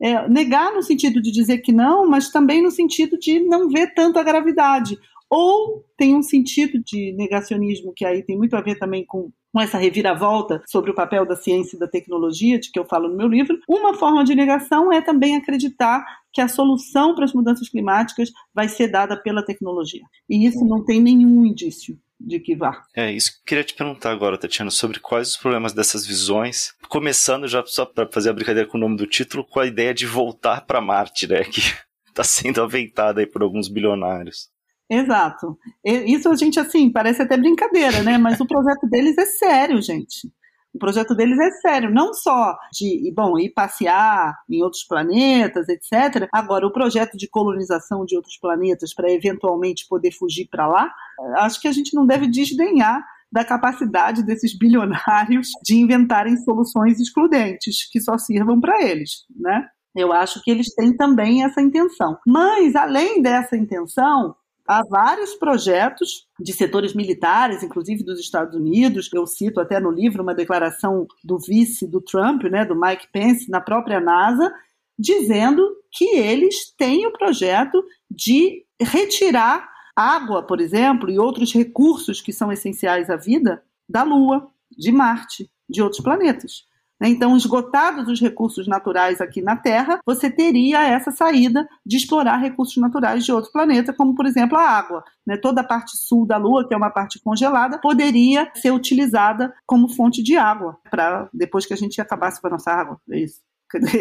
É, negar no sentido de dizer que não, mas também no sentido de não ver tanto a gravidade. Ou tem um sentido de negacionismo que aí tem muito a ver também com com essa reviravolta sobre o papel da ciência e da tecnologia, de que eu falo no meu livro, uma forma de negação é também acreditar que a solução para as mudanças climáticas vai ser dada pela tecnologia. E isso não tem nenhum indício de que vá. É, isso que eu queria te perguntar agora, Tatiana, sobre quais os problemas dessas visões, começando já só para fazer a brincadeira com o nome do título, com a ideia de voltar para Marte, né, que está [laughs] sendo aventada aí por alguns bilionários. Exato. Isso a gente, assim, parece até brincadeira, né? Mas o projeto deles é sério, gente. O projeto deles é sério, não só de, bom, ir passear em outros planetas, etc. Agora, o projeto de colonização de outros planetas para eventualmente poder fugir para lá, acho que a gente não deve desdenhar da capacidade desses bilionários de inventarem soluções excludentes que só sirvam para eles, né? Eu acho que eles têm também essa intenção. Mas, além dessa intenção, há vários projetos de setores militares, inclusive dos Estados Unidos. Eu cito até no livro uma declaração do vice do Trump, né, do Mike Pence, na própria NASA, dizendo que eles têm o projeto de retirar água, por exemplo, e outros recursos que são essenciais à vida da Lua, de Marte, de outros planetas. Né? Então, esgotados os recursos naturais aqui na Terra, você teria essa saída de explorar recursos naturais de outro planeta, como, por exemplo, a água. Né? Toda a parte sul da Lua, que é uma parte congelada, poderia ser utilizada como fonte de água, para depois que a gente acabasse com a nossa água. É isso.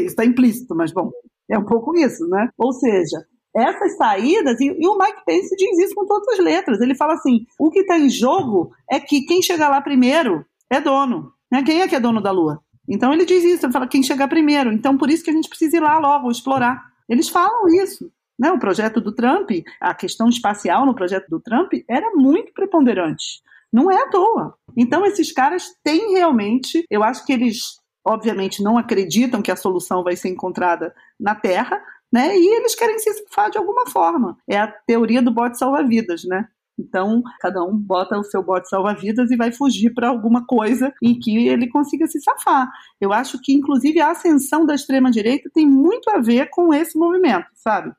Está implícito, mas bom, é um pouco isso, né? Ou seja, essas saídas, e, e, o Mike Pence diz isso com todas as letras. Ele fala assim: o que está em jogo é que quem chegar lá primeiro é dono. Né? Quem é que é dono da Lua? Então ele diz isso, ele fala quem chegar primeiro. Então por isso que a gente precisa ir lá logo, explorar. Eles falam isso. Né? O projeto do Trump, a questão espacial no projeto do Trump era muito preponderante. Não é à toa. Então esses caras têm realmente, eu acho que eles obviamente não acreditam que a solução vai ser encontrada na Terra, né? E eles querem se safar de alguma forma. É a teoria do bote salva-vidas, né? Então, cada um bota o seu bote salva-vidas e vai fugir para alguma coisa em que ele consiga se safar. Eu acho que, inclusive, a ascensão da extrema-direita tem muito a ver com esse movimento, sabe?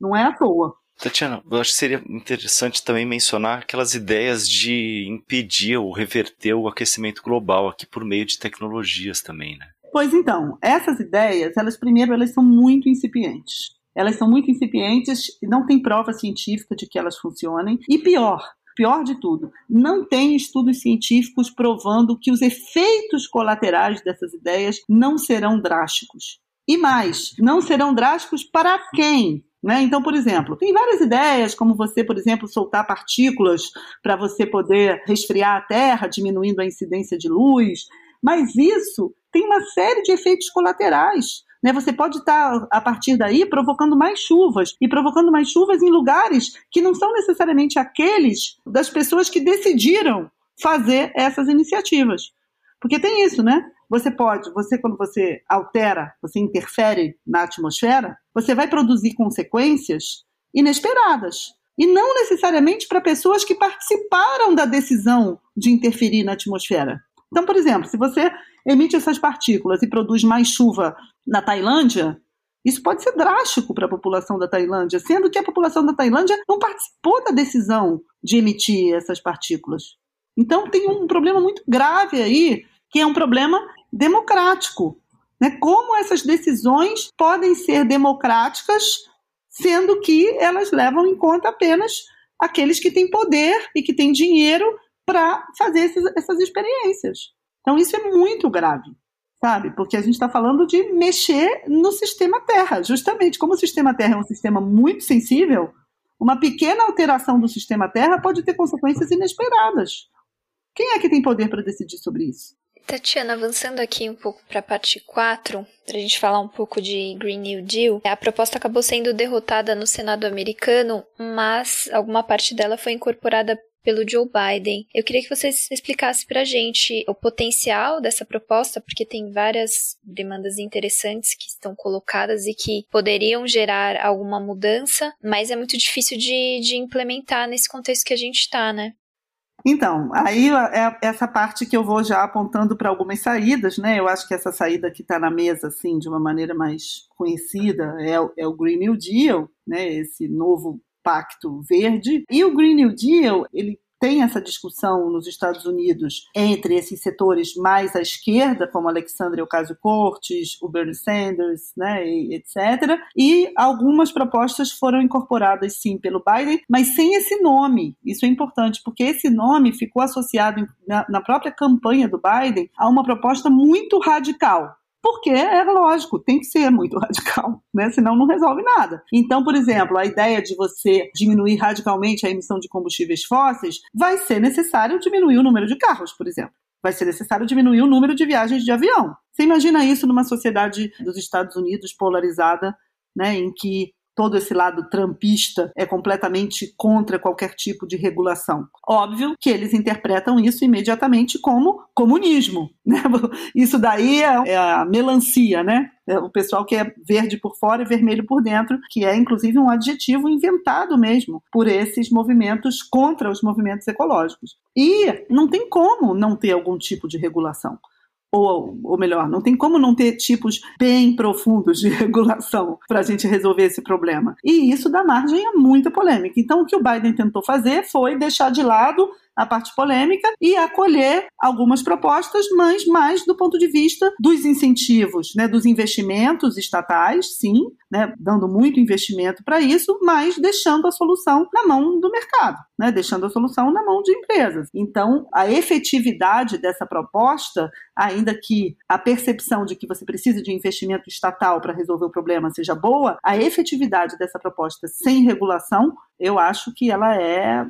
Não é à toa. Tatiana, eu acho que seria interessante também mencionar aquelas ideias de impedir ou reverter o aquecimento global aqui por meio de tecnologias também, né? Pois então, essas ideias, elas primeiro, elas são muito incipientes. Elas são muito incipientes e não tem prova científica de que elas funcionem. E pior, pior de tudo, não tem estudos científicos provando que os efeitos colaterais dessas ideias não serão drásticos. E mais, não serão drásticos para quem? Né? Então, por exemplo, tem várias ideias, como você, por exemplo, soltar partículas para você poder resfriar a Terra, diminuindo a incidência de luz, mas isso tem uma série de efeitos colaterais. Né? Você pode estar, a partir daí, provocando mais chuvas e provocando mais chuvas em lugares que não são necessariamente aqueles das pessoas que decidiram fazer essas iniciativas. Porque tem isso, né? Você pode, você quando você altera, você interfere na atmosfera, você vai produzir consequências inesperadas. E não necessariamente para pessoas que participaram da decisão de interferir na atmosfera. Então, por exemplo, se você emite essas partículas e produz mais chuva na Tailândia, isso pode ser drástico para a população da Tailândia, sendo que a população da Tailândia não participou da decisão de emitir essas partículas. Então tem um problema muito grave aí, que é um problema democrático. Né? Como essas decisões podem ser democráticas, sendo que elas levam em conta apenas aqueles que têm poder e que têm dinheiro para fazer esses, essas experiências. Então isso é muito grave, sabe? Porque a gente está falando de mexer no sistema Terra. Justamente como o sistema Terra é um sistema muito sensível, uma pequena alteração do sistema Terra pode ter consequências inesperadas. Quem é que tem poder para decidir sobre isso? Tatiana, avançando aqui um pouco para a parte 4, para a gente falar um pouco de Green New Deal, a proposta acabou sendo derrotada no Senado americano, mas alguma parte dela foi incorporada pelo Joe Biden. Eu queria que você explicasse para a gente o potencial dessa proposta, porque tem várias demandas interessantes que estão colocadas e que poderiam gerar alguma mudança, mas é muito difícil de, de implementar nesse contexto que a gente está, né? Então, aí é essa parte que eu vou já apontando para algumas saídas, né? Eu acho que essa saída que está na mesa, assim, de uma maneira mais conhecida, é, é o Green New Deal, né? Esse novo Pacto Verde. E o Green New Deal, ele tem essa discussão nos Estados Unidos entre esses setores mais à esquerda, como Alexandria Ocasio-Cortez, o Bernie Sanders, né, etc. E algumas propostas foram incorporadas, sim, pelo Biden, mas sem esse nome. Isso é importante, porque esse nome ficou associado na, na própria campanha do Biden a uma proposta muito radical, porque é lógico, tem que ser muito [laughs] radical, né? Senão não resolve nada. Então, por exemplo, a ideia de você diminuir radicalmente a emissão de combustíveis fósseis vai ser necessário diminuir o número de carros, por exemplo. vai ser necessário diminuir o número de viagens de avião. Você imagina isso numa sociedade dos Estados Unidos polarizada, né, em que todo esse lado trampista é completamente contra qualquer tipo de regulação. Óbvio que eles interpretam isso imediatamente como comunismo. [laughs] Né? Isso daí é, é a melancia, né? É o pessoal que é verde por fora e vermelho por dentro, que é inclusive um adjetivo inventado mesmo por esses movimentos contra os movimentos ecológicos. E não tem como não ter algum tipo de regulação ou, ou melhor, não tem como não ter tipos bem profundos de [laughs] regulação para a gente resolver esse problema. E isso dá margem a muita polêmica. Então, o que o Biden tentou fazer foi deixar de lado a parte polêmica e acolher algumas propostas, mas mais do ponto de vista dos incentivos, né, dos investimentos estatais, sim, né, dando muito investimento para isso, mas deixando a solução na mão do mercado, né, deixando a solução na mão de empresas. Então, a efetividade dessa proposta, ainda que a percepção de que você precisa de investimento estatal para resolver o problema seja boa, a efetividade dessa proposta sem regulação, eu acho que ela é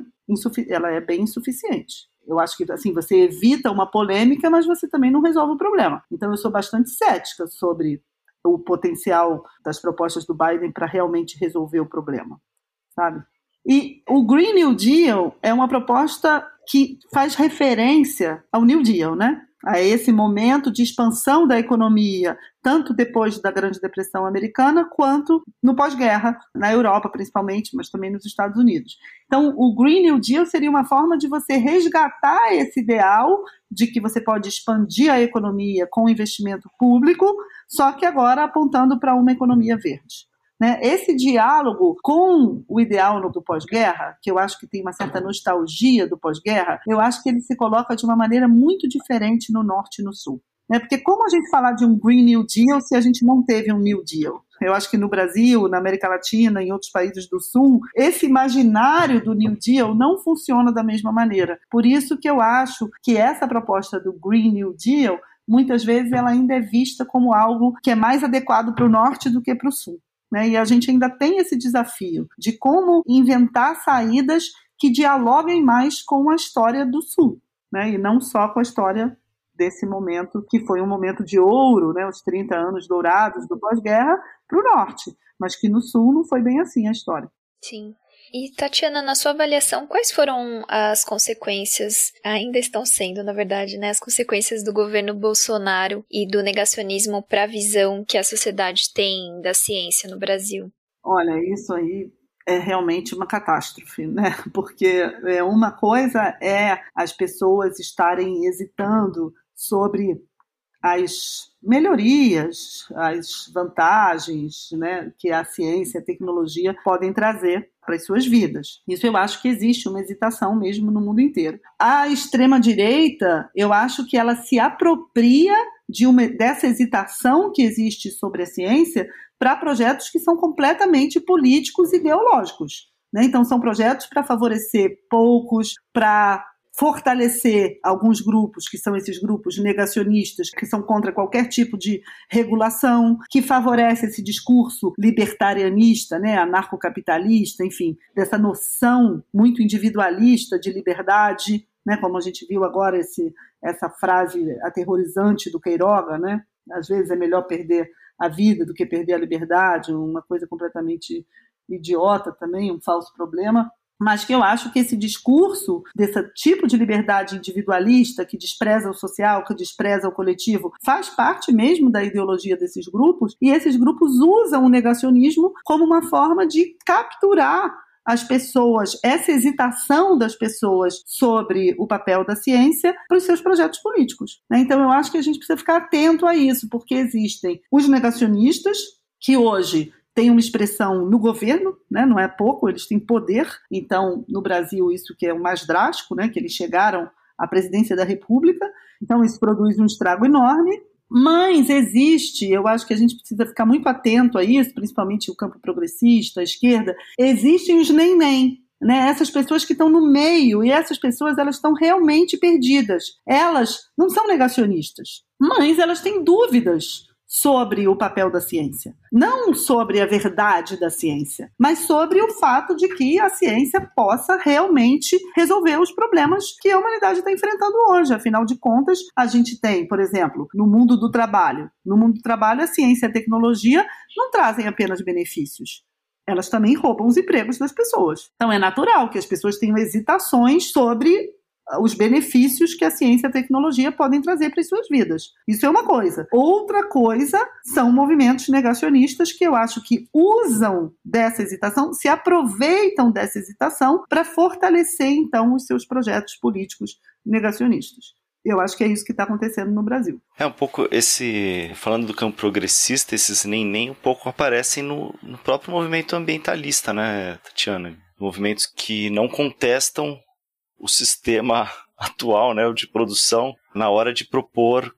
ela é bem insuficiente. Eu acho que assim você evita uma polêmica, mas você também não resolve o problema. Então eu sou bastante cética sobre o potencial das propostas do Biden para realmente resolver o problema, sabe? E o Green New Deal é uma proposta que faz referência ao New Deal, né? A esse momento de expansão da economia, tanto depois da Grande Depressão Americana, quanto no pós-guerra, na Europa principalmente, mas também nos Estados Unidos. Então, o Green New Deal seria uma forma de você resgatar esse ideal de que você pode expandir a economia com investimento público, só que agora apontando para uma economia verde. Né? Esse diálogo com o ideal do pós-guerra, que eu acho que tem uma certa nostalgia do pós-guerra, eu acho que ele se coloca de uma maneira muito diferente no norte e no sul. Né? Porque como a gente falar de um Green New Deal se a gente não teve um New Deal? Eu acho que no Brasil, na América Latina, em outros países do Sul, esse imaginário do New Deal não funciona da mesma maneira. Por isso que eu acho que essa proposta do Green New Deal muitas vezes ela ainda é vista como algo que é mais adequado para o norte do que para o sul. Né? E a gente ainda tem esse desafio de como inventar saídas que dialoguem mais com a história do Sul, né? e não só com a história desse momento que foi um momento de ouro, né? os 30 anos dourados do pós-guerra, para o Norte, mas que no Sul não foi bem assim a história. Sim. E Tatiana, na sua avaliação, quais foram as consequências, ainda estão sendo, na verdade, né, as consequências do governo Bolsonaro e do negacionismo para a visão que a sociedade tem da ciência no Brasil? Olha, isso aí é realmente uma catástrofe, né? Porque é, uma coisa é as pessoas estarem hesitando sobre as melhorias, as vantagens né, que a ciência e a tecnologia podem trazer para as suas vidas. Isso eu acho que existe uma hesitação mesmo no mundo inteiro. A extrema direita, eu acho que ela se apropria de uma, dessa hesitação que existe sobre a ciência para projetos que são completamente políticos e ideológicos. Né? Então, são projetos para favorecer poucos, para fortalecer alguns grupos, que são esses grupos negacionistas, que são contra qualquer tipo de regulação, que favorece esse discurso libertarianista, né, anarcocapitalista, enfim, dessa noção muito individualista de liberdade, né, como a gente viu agora esse, essa frase aterrorizante do Queiroga, né, às vezes é melhor perder a vida do que perder a liberdade, uma coisa completamente idiota também, um falso problema mas que eu acho que esse discurso desse tipo de liberdade individualista que despreza o social, que despreza o coletivo, faz parte mesmo da ideologia desses grupos, e esses grupos usam o negacionismo como uma forma de capturar as pessoas, essa hesitação das pessoas sobre o papel da ciência para os seus projetos políticos. Né? Então, eu acho que a gente precisa ficar atento a isso, porque existem os negacionistas, que hoje tem uma expressão no governo, né, não é pouco, eles têm poder. Então, no Brasil, isso que é o mais drástico, né, que eles chegaram à presidência da República. Então, isso produz um estrago enorme. Mas existe, eu acho que a gente precisa ficar muito atento a isso, principalmente o campo progressista, a esquerda. Existem os nem-nem, né? Essas pessoas que estão no meio e essas pessoas elas estão realmente perdidas. Elas não são negacionistas, mas elas têm dúvidas sobre o papel da ciência. Não sobre a verdade da ciência, mas sobre o fato de que a ciência possa realmente resolver os problemas que a humanidade está enfrentando hoje. Afinal de contas, a gente tem, por exemplo, no mundo do trabalho. No mundo do trabalho, a ciência e a tecnologia não trazem apenas benefícios elas também roubam os empregos das pessoas. Então é natural que as pessoas tenham hesitações sobre os benefícios que a ciência e a tecnologia podem trazer para as suas vidas. Isso é uma coisa. Outra coisa são movimentos negacionistas que eu acho que usam dessa hesitação, se aproveitam dessa hesitação para fortalecer então os seus projetos políticos negacionistas. Eu acho que é isso que está acontecendo no Brasil. É um pouco esse. Falando do campo progressista, esses nem nem um pouco aparecem no, no próprio movimento ambientalista, né, Tatiana? Movimentos que não contestam o sistema atual né, de produção na hora de propor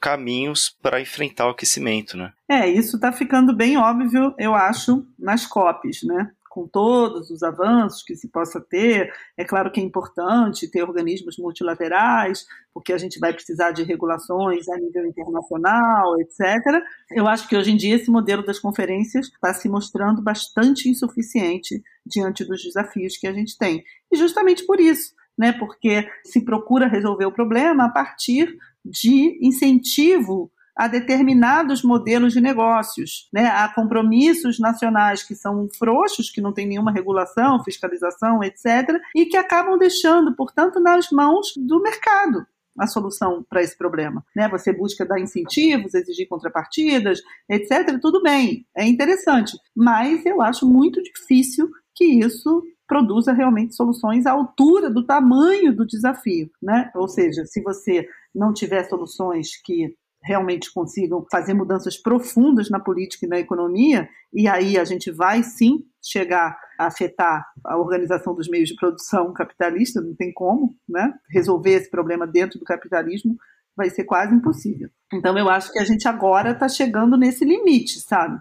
caminhos para enfrentar o aquecimento, né? É, isso está ficando bem óbvio, eu acho, nas COPs, né? Com todos os avanços que se possa ter, é claro que é importante ter organismos multilaterais, porque a gente vai precisar de regulações a nível internacional, etc. Eu acho que hoje em dia esse modelo das conferências está se mostrando bastante insuficiente diante dos desafios que a gente tem. E justamente por isso, né? Porque se procura resolver o problema a partir de incentivo a determinados modelos de negócios, né? Há compromissos nacionais que são frouxos, que não tem nenhuma regulação, fiscalização, etc., e que acabam deixando, portanto, nas mãos do mercado a solução para esse problema. Né? Você busca dar incentivos, exigir contrapartidas, etc. Tudo bem, é interessante, mas eu acho muito difícil que isso produza realmente soluções à altura do tamanho do desafio, né? Ou seja, se você não tiver soluções que realmente consigam fazer mudanças profundas na política e na economia, e aí a gente vai sim chegar a afetar a organização dos meios de produção capitalista, não tem como, né? Resolver esse problema dentro do capitalismo vai ser quase impossível. Então eu acho que a gente agora está chegando nesse limite, sabe?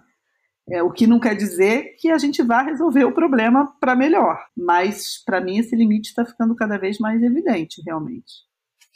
É, o que não quer dizer que a gente vá resolver o problema para melhor, mas para mim esse limite está ficando cada vez mais evidente, realmente.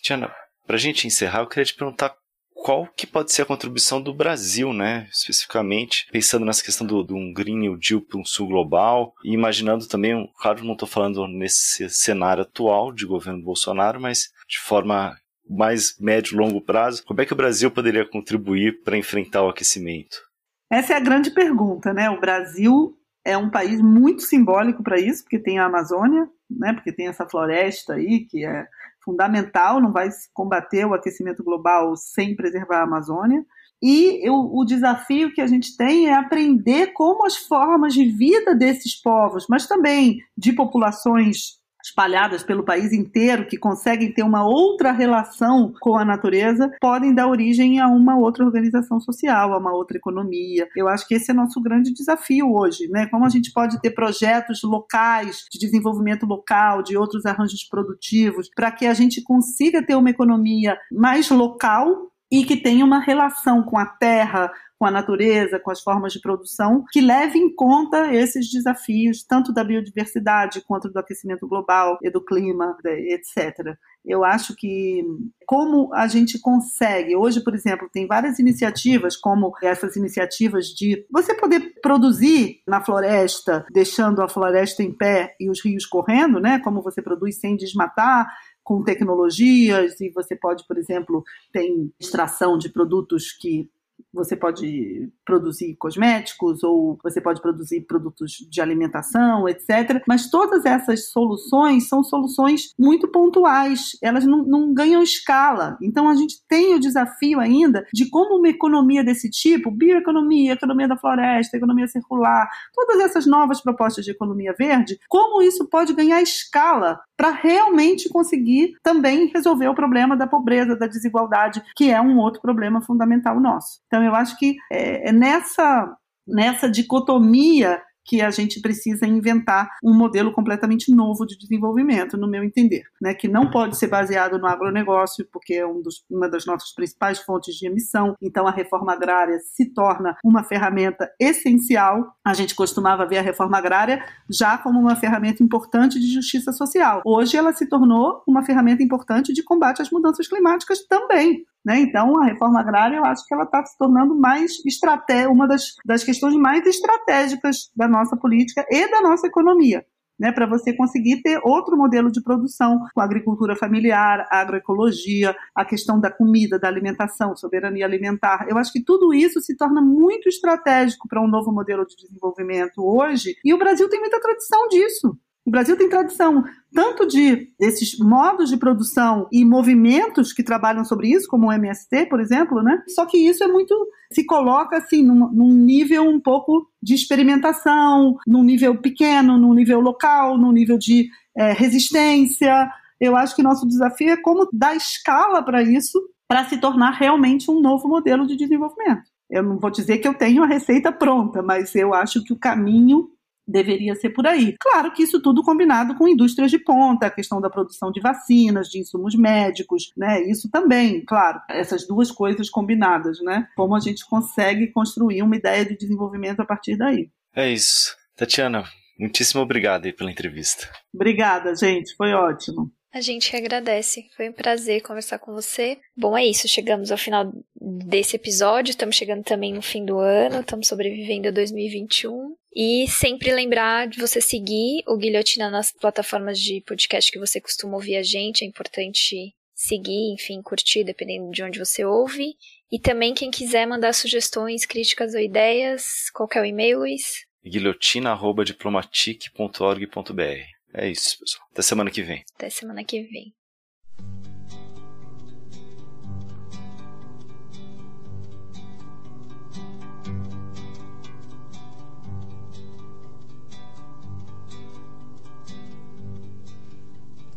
Tiana, para a gente encerrar, eu queria te perguntar qual que pode ser a contribuição do Brasil, né, especificamente, pensando nessa questão do, do um Green New Deal para um sul global e imaginando também, claro, não estou falando nesse cenário atual de governo Bolsonaro, mas de forma mais médio e longo prazo, como é que o Brasil poderia contribuir para enfrentar o aquecimento? Essa é a grande pergunta, né? O Brasil é um país muito simbólico para isso, porque tem a Amazônia, né? Porque tem essa floresta aí que é fundamental, não vai combater o aquecimento global sem preservar a Amazônia. E eu, o desafio que a gente tem é aprender como as formas de vida desses povos, mas também de populações espalhadas pelo país inteiro que conseguem ter uma outra relação com a natureza podem dar origem a uma outra organização social, a uma outra economia. Eu acho que esse é nosso grande desafio hoje, né? Como a gente pode ter projetos locais de desenvolvimento local, de outros arranjos produtivos, para que a gente consiga ter uma economia mais local e que tenha uma relação com a terra, com a natureza, com as formas de produção, que leve em conta esses desafios, tanto da biodiversidade quanto do aquecimento global e do clima, etc. Eu acho que como a gente consegue, hoje, por exemplo, tem várias iniciativas, como essas iniciativas de você poder produzir na floresta, deixando a floresta em pé e os rios correndo, né? Como você produz sem desmatar, com tecnologias, e você pode, por exemplo, tem extração de produtos que você pode produzir cosméticos ou você pode produzir produtos de alimentação, etc. Mas todas essas soluções são soluções muito pontuais, elas não, não, ganham escala. Então a gente tem o desafio ainda de como uma economia desse tipo, bioeconomia, economia da floresta, economia circular, todas essas novas propostas de economia verde, como isso pode ganhar escala para realmente conseguir também resolver o problema da pobreza, da desigualdade, que é um outro problema fundamental nosso. Então, eu acho que é, é nessa, nessa dicotomia que a gente precisa inventar um modelo completamente novo de desenvolvimento, no meu entender, né? que não pode ser baseado no agronegócio, porque é um dos, uma das nossas principais fontes de emissão, então a reforma agrária se torna uma ferramenta essencial. A gente costumava ver a reforma agrária já como uma ferramenta importante de justiça social. Hoje ela se tornou uma ferramenta importante de combate às mudanças climáticas também. Né? Então, a reforma agrária, eu acho que ela está se tornando mais estratégia, uma das, das questões mais estratégicas da nossa política e da nossa economia. Né, para você conseguir ter outro modelo de produção com agricultura familiar, agroecologia, a questão da comida, da alimentação, soberania alimentar. Eu acho que tudo isso se torna muito estratégico para um novo modelo de desenvolvimento hoje, e o Brasil tem muita tradição disso. O Brasil tem tradição tanto de esses modos de produção e movimentos que trabalham sobre isso, como o MST, por exemplo, né? Só que isso é muito se coloca assim num, num nível um pouco de experimentação, num nível pequeno, num nível local, num nível de é, resistência. Eu acho que nosso desafio é como dar escala para isso, para se tornar realmente um novo modelo de desenvolvimento. Eu não vou dizer que eu tenho a receita pronta, mas eu acho que o caminho deveria ser por aí. Claro que isso tudo combinado com indústrias de ponta, a questão da produção de vacinas, de insumos médicos, né? Isso também, claro, essas duas coisas combinadas, né? Como a gente consegue construir uma ideia de desenvolvimento a partir daí. É isso. Tatiana, muitíssimo obrigado aí pela entrevista. Obrigada, gente, foi ótimo. A gente agradece. Foi um prazer conversar com você. Bom, é isso. Chegamos ao final desse episódio. Estamos chegando também no fim do ano. Estamos sobrevivendo a 2021. E sempre lembrar de você seguir o Guilhotina nas plataformas de podcast que você costuma ouvir a gente. É importante seguir, enfim, curtir, dependendo de onde você ouve. E também quem quiser mandar sugestões, críticas ou ideias, qual é o e-mail, Luiz? guilhotina.diplomatique.org.br É isso, pessoal. Até semana que vem. Até semana que vem.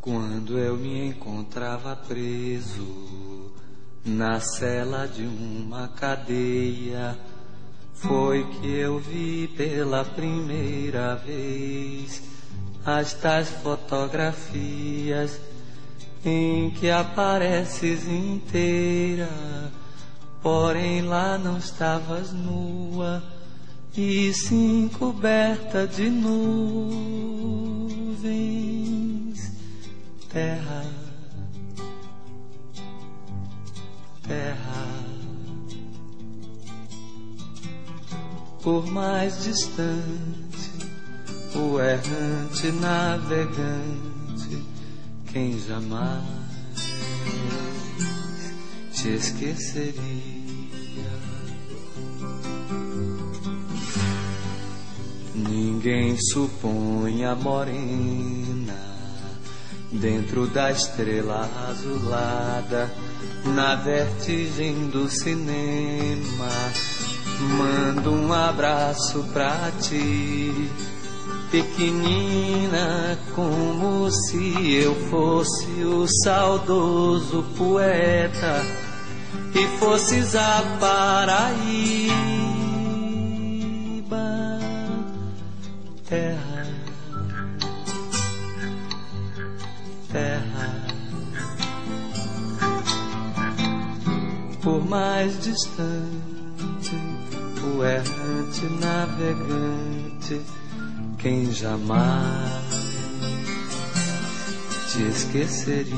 Quando eu me encontrava preso na cela de uma cadeia, foi que eu vi pela primeira vez as tais fotografias em que apareces inteira, porém lá não estavas nua e sim coberta de nuvens terra, terra. Por mais distante, o errante navegante, quem jamais te esqueceria. Ninguém supõe a morena dentro da estrela azulada, na vertigem do cinema. Mando um abraço pra ti, pequenina, como se eu fosse o saudoso poeta e fosses a Paraíba, terra terra. Por mais distante, o errante navegante, quem jamais te esqueceria.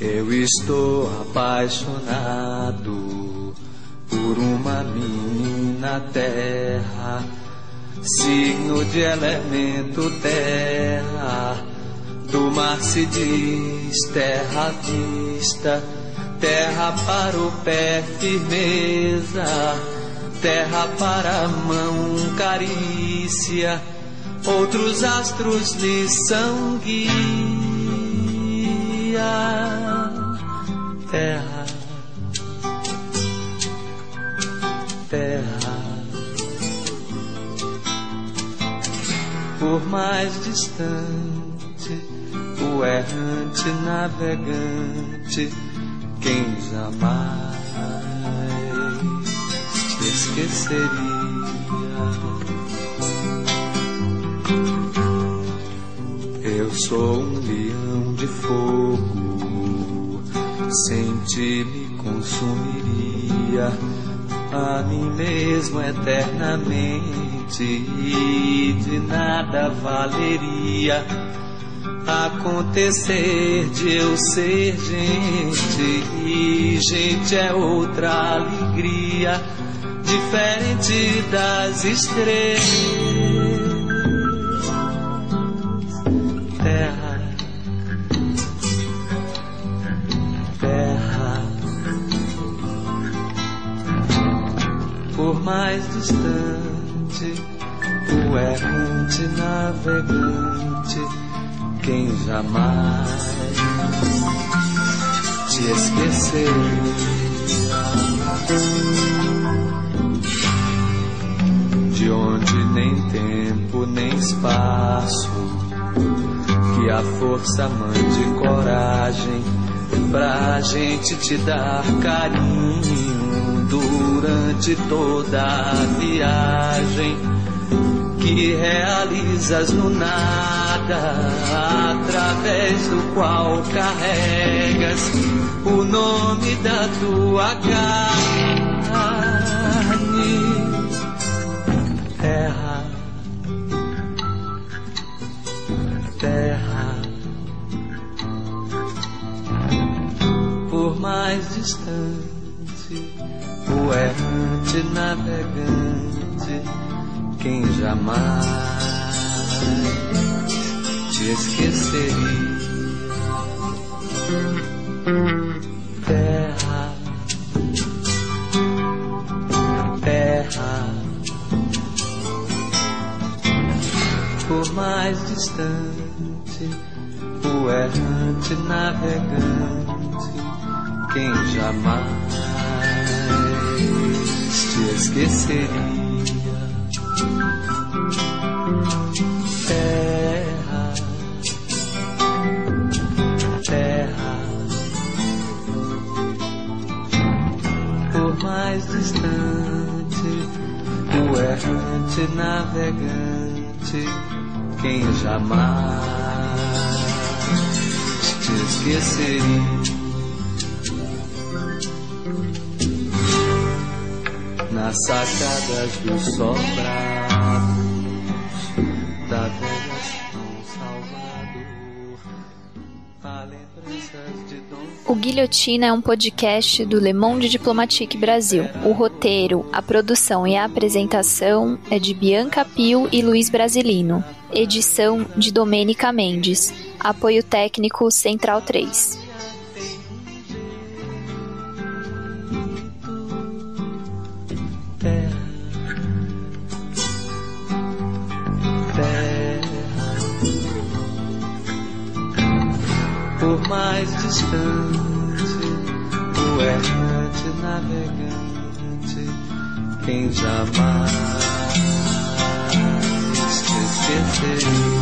Eu estou apaixonado por uma menina terra signo de elemento terra, do mar se diz terra vista, terra para o pé firmeza, terra para a mão carícia, outros astros lhe são guia, terra, terra. por mais distante, o errante navegante, quem jamais te esqueceria. Eu sou um leão de fogo, sem ti me consumiria a mim mesmo eternamente e de nada valeria acontecer de eu ser gente e gente é outra alegria diferente das estrelas. Terra. Terra. Por mais distante o errante navegante quem jamais te esqueceu. De onde nem tempo nem espaço, que a força mande coragem pra gente te dar carinho durante toda a viagem que realizas no nada, através do qual carregas o nome da tua carne. Terra, terra, por mais distante, o errante navegante quem jamais te esqueceria. Terra, terra, por mais distante, o errante navegante, quem jamais te esqueceria. Errante navegante, quem jamais te esqueceria. nas sacadas do sobrado O Guilhotina é um podcast do Le Monde Diplomatique Brasil. O roteiro, a produção e a apresentação é de Bianca Pio e Luiz Brasilino. Edição de Domênica Mendes. Apoio técnico Central 3. terra, terra, por mais distante, governante, navegante, quem jamais te esquecer.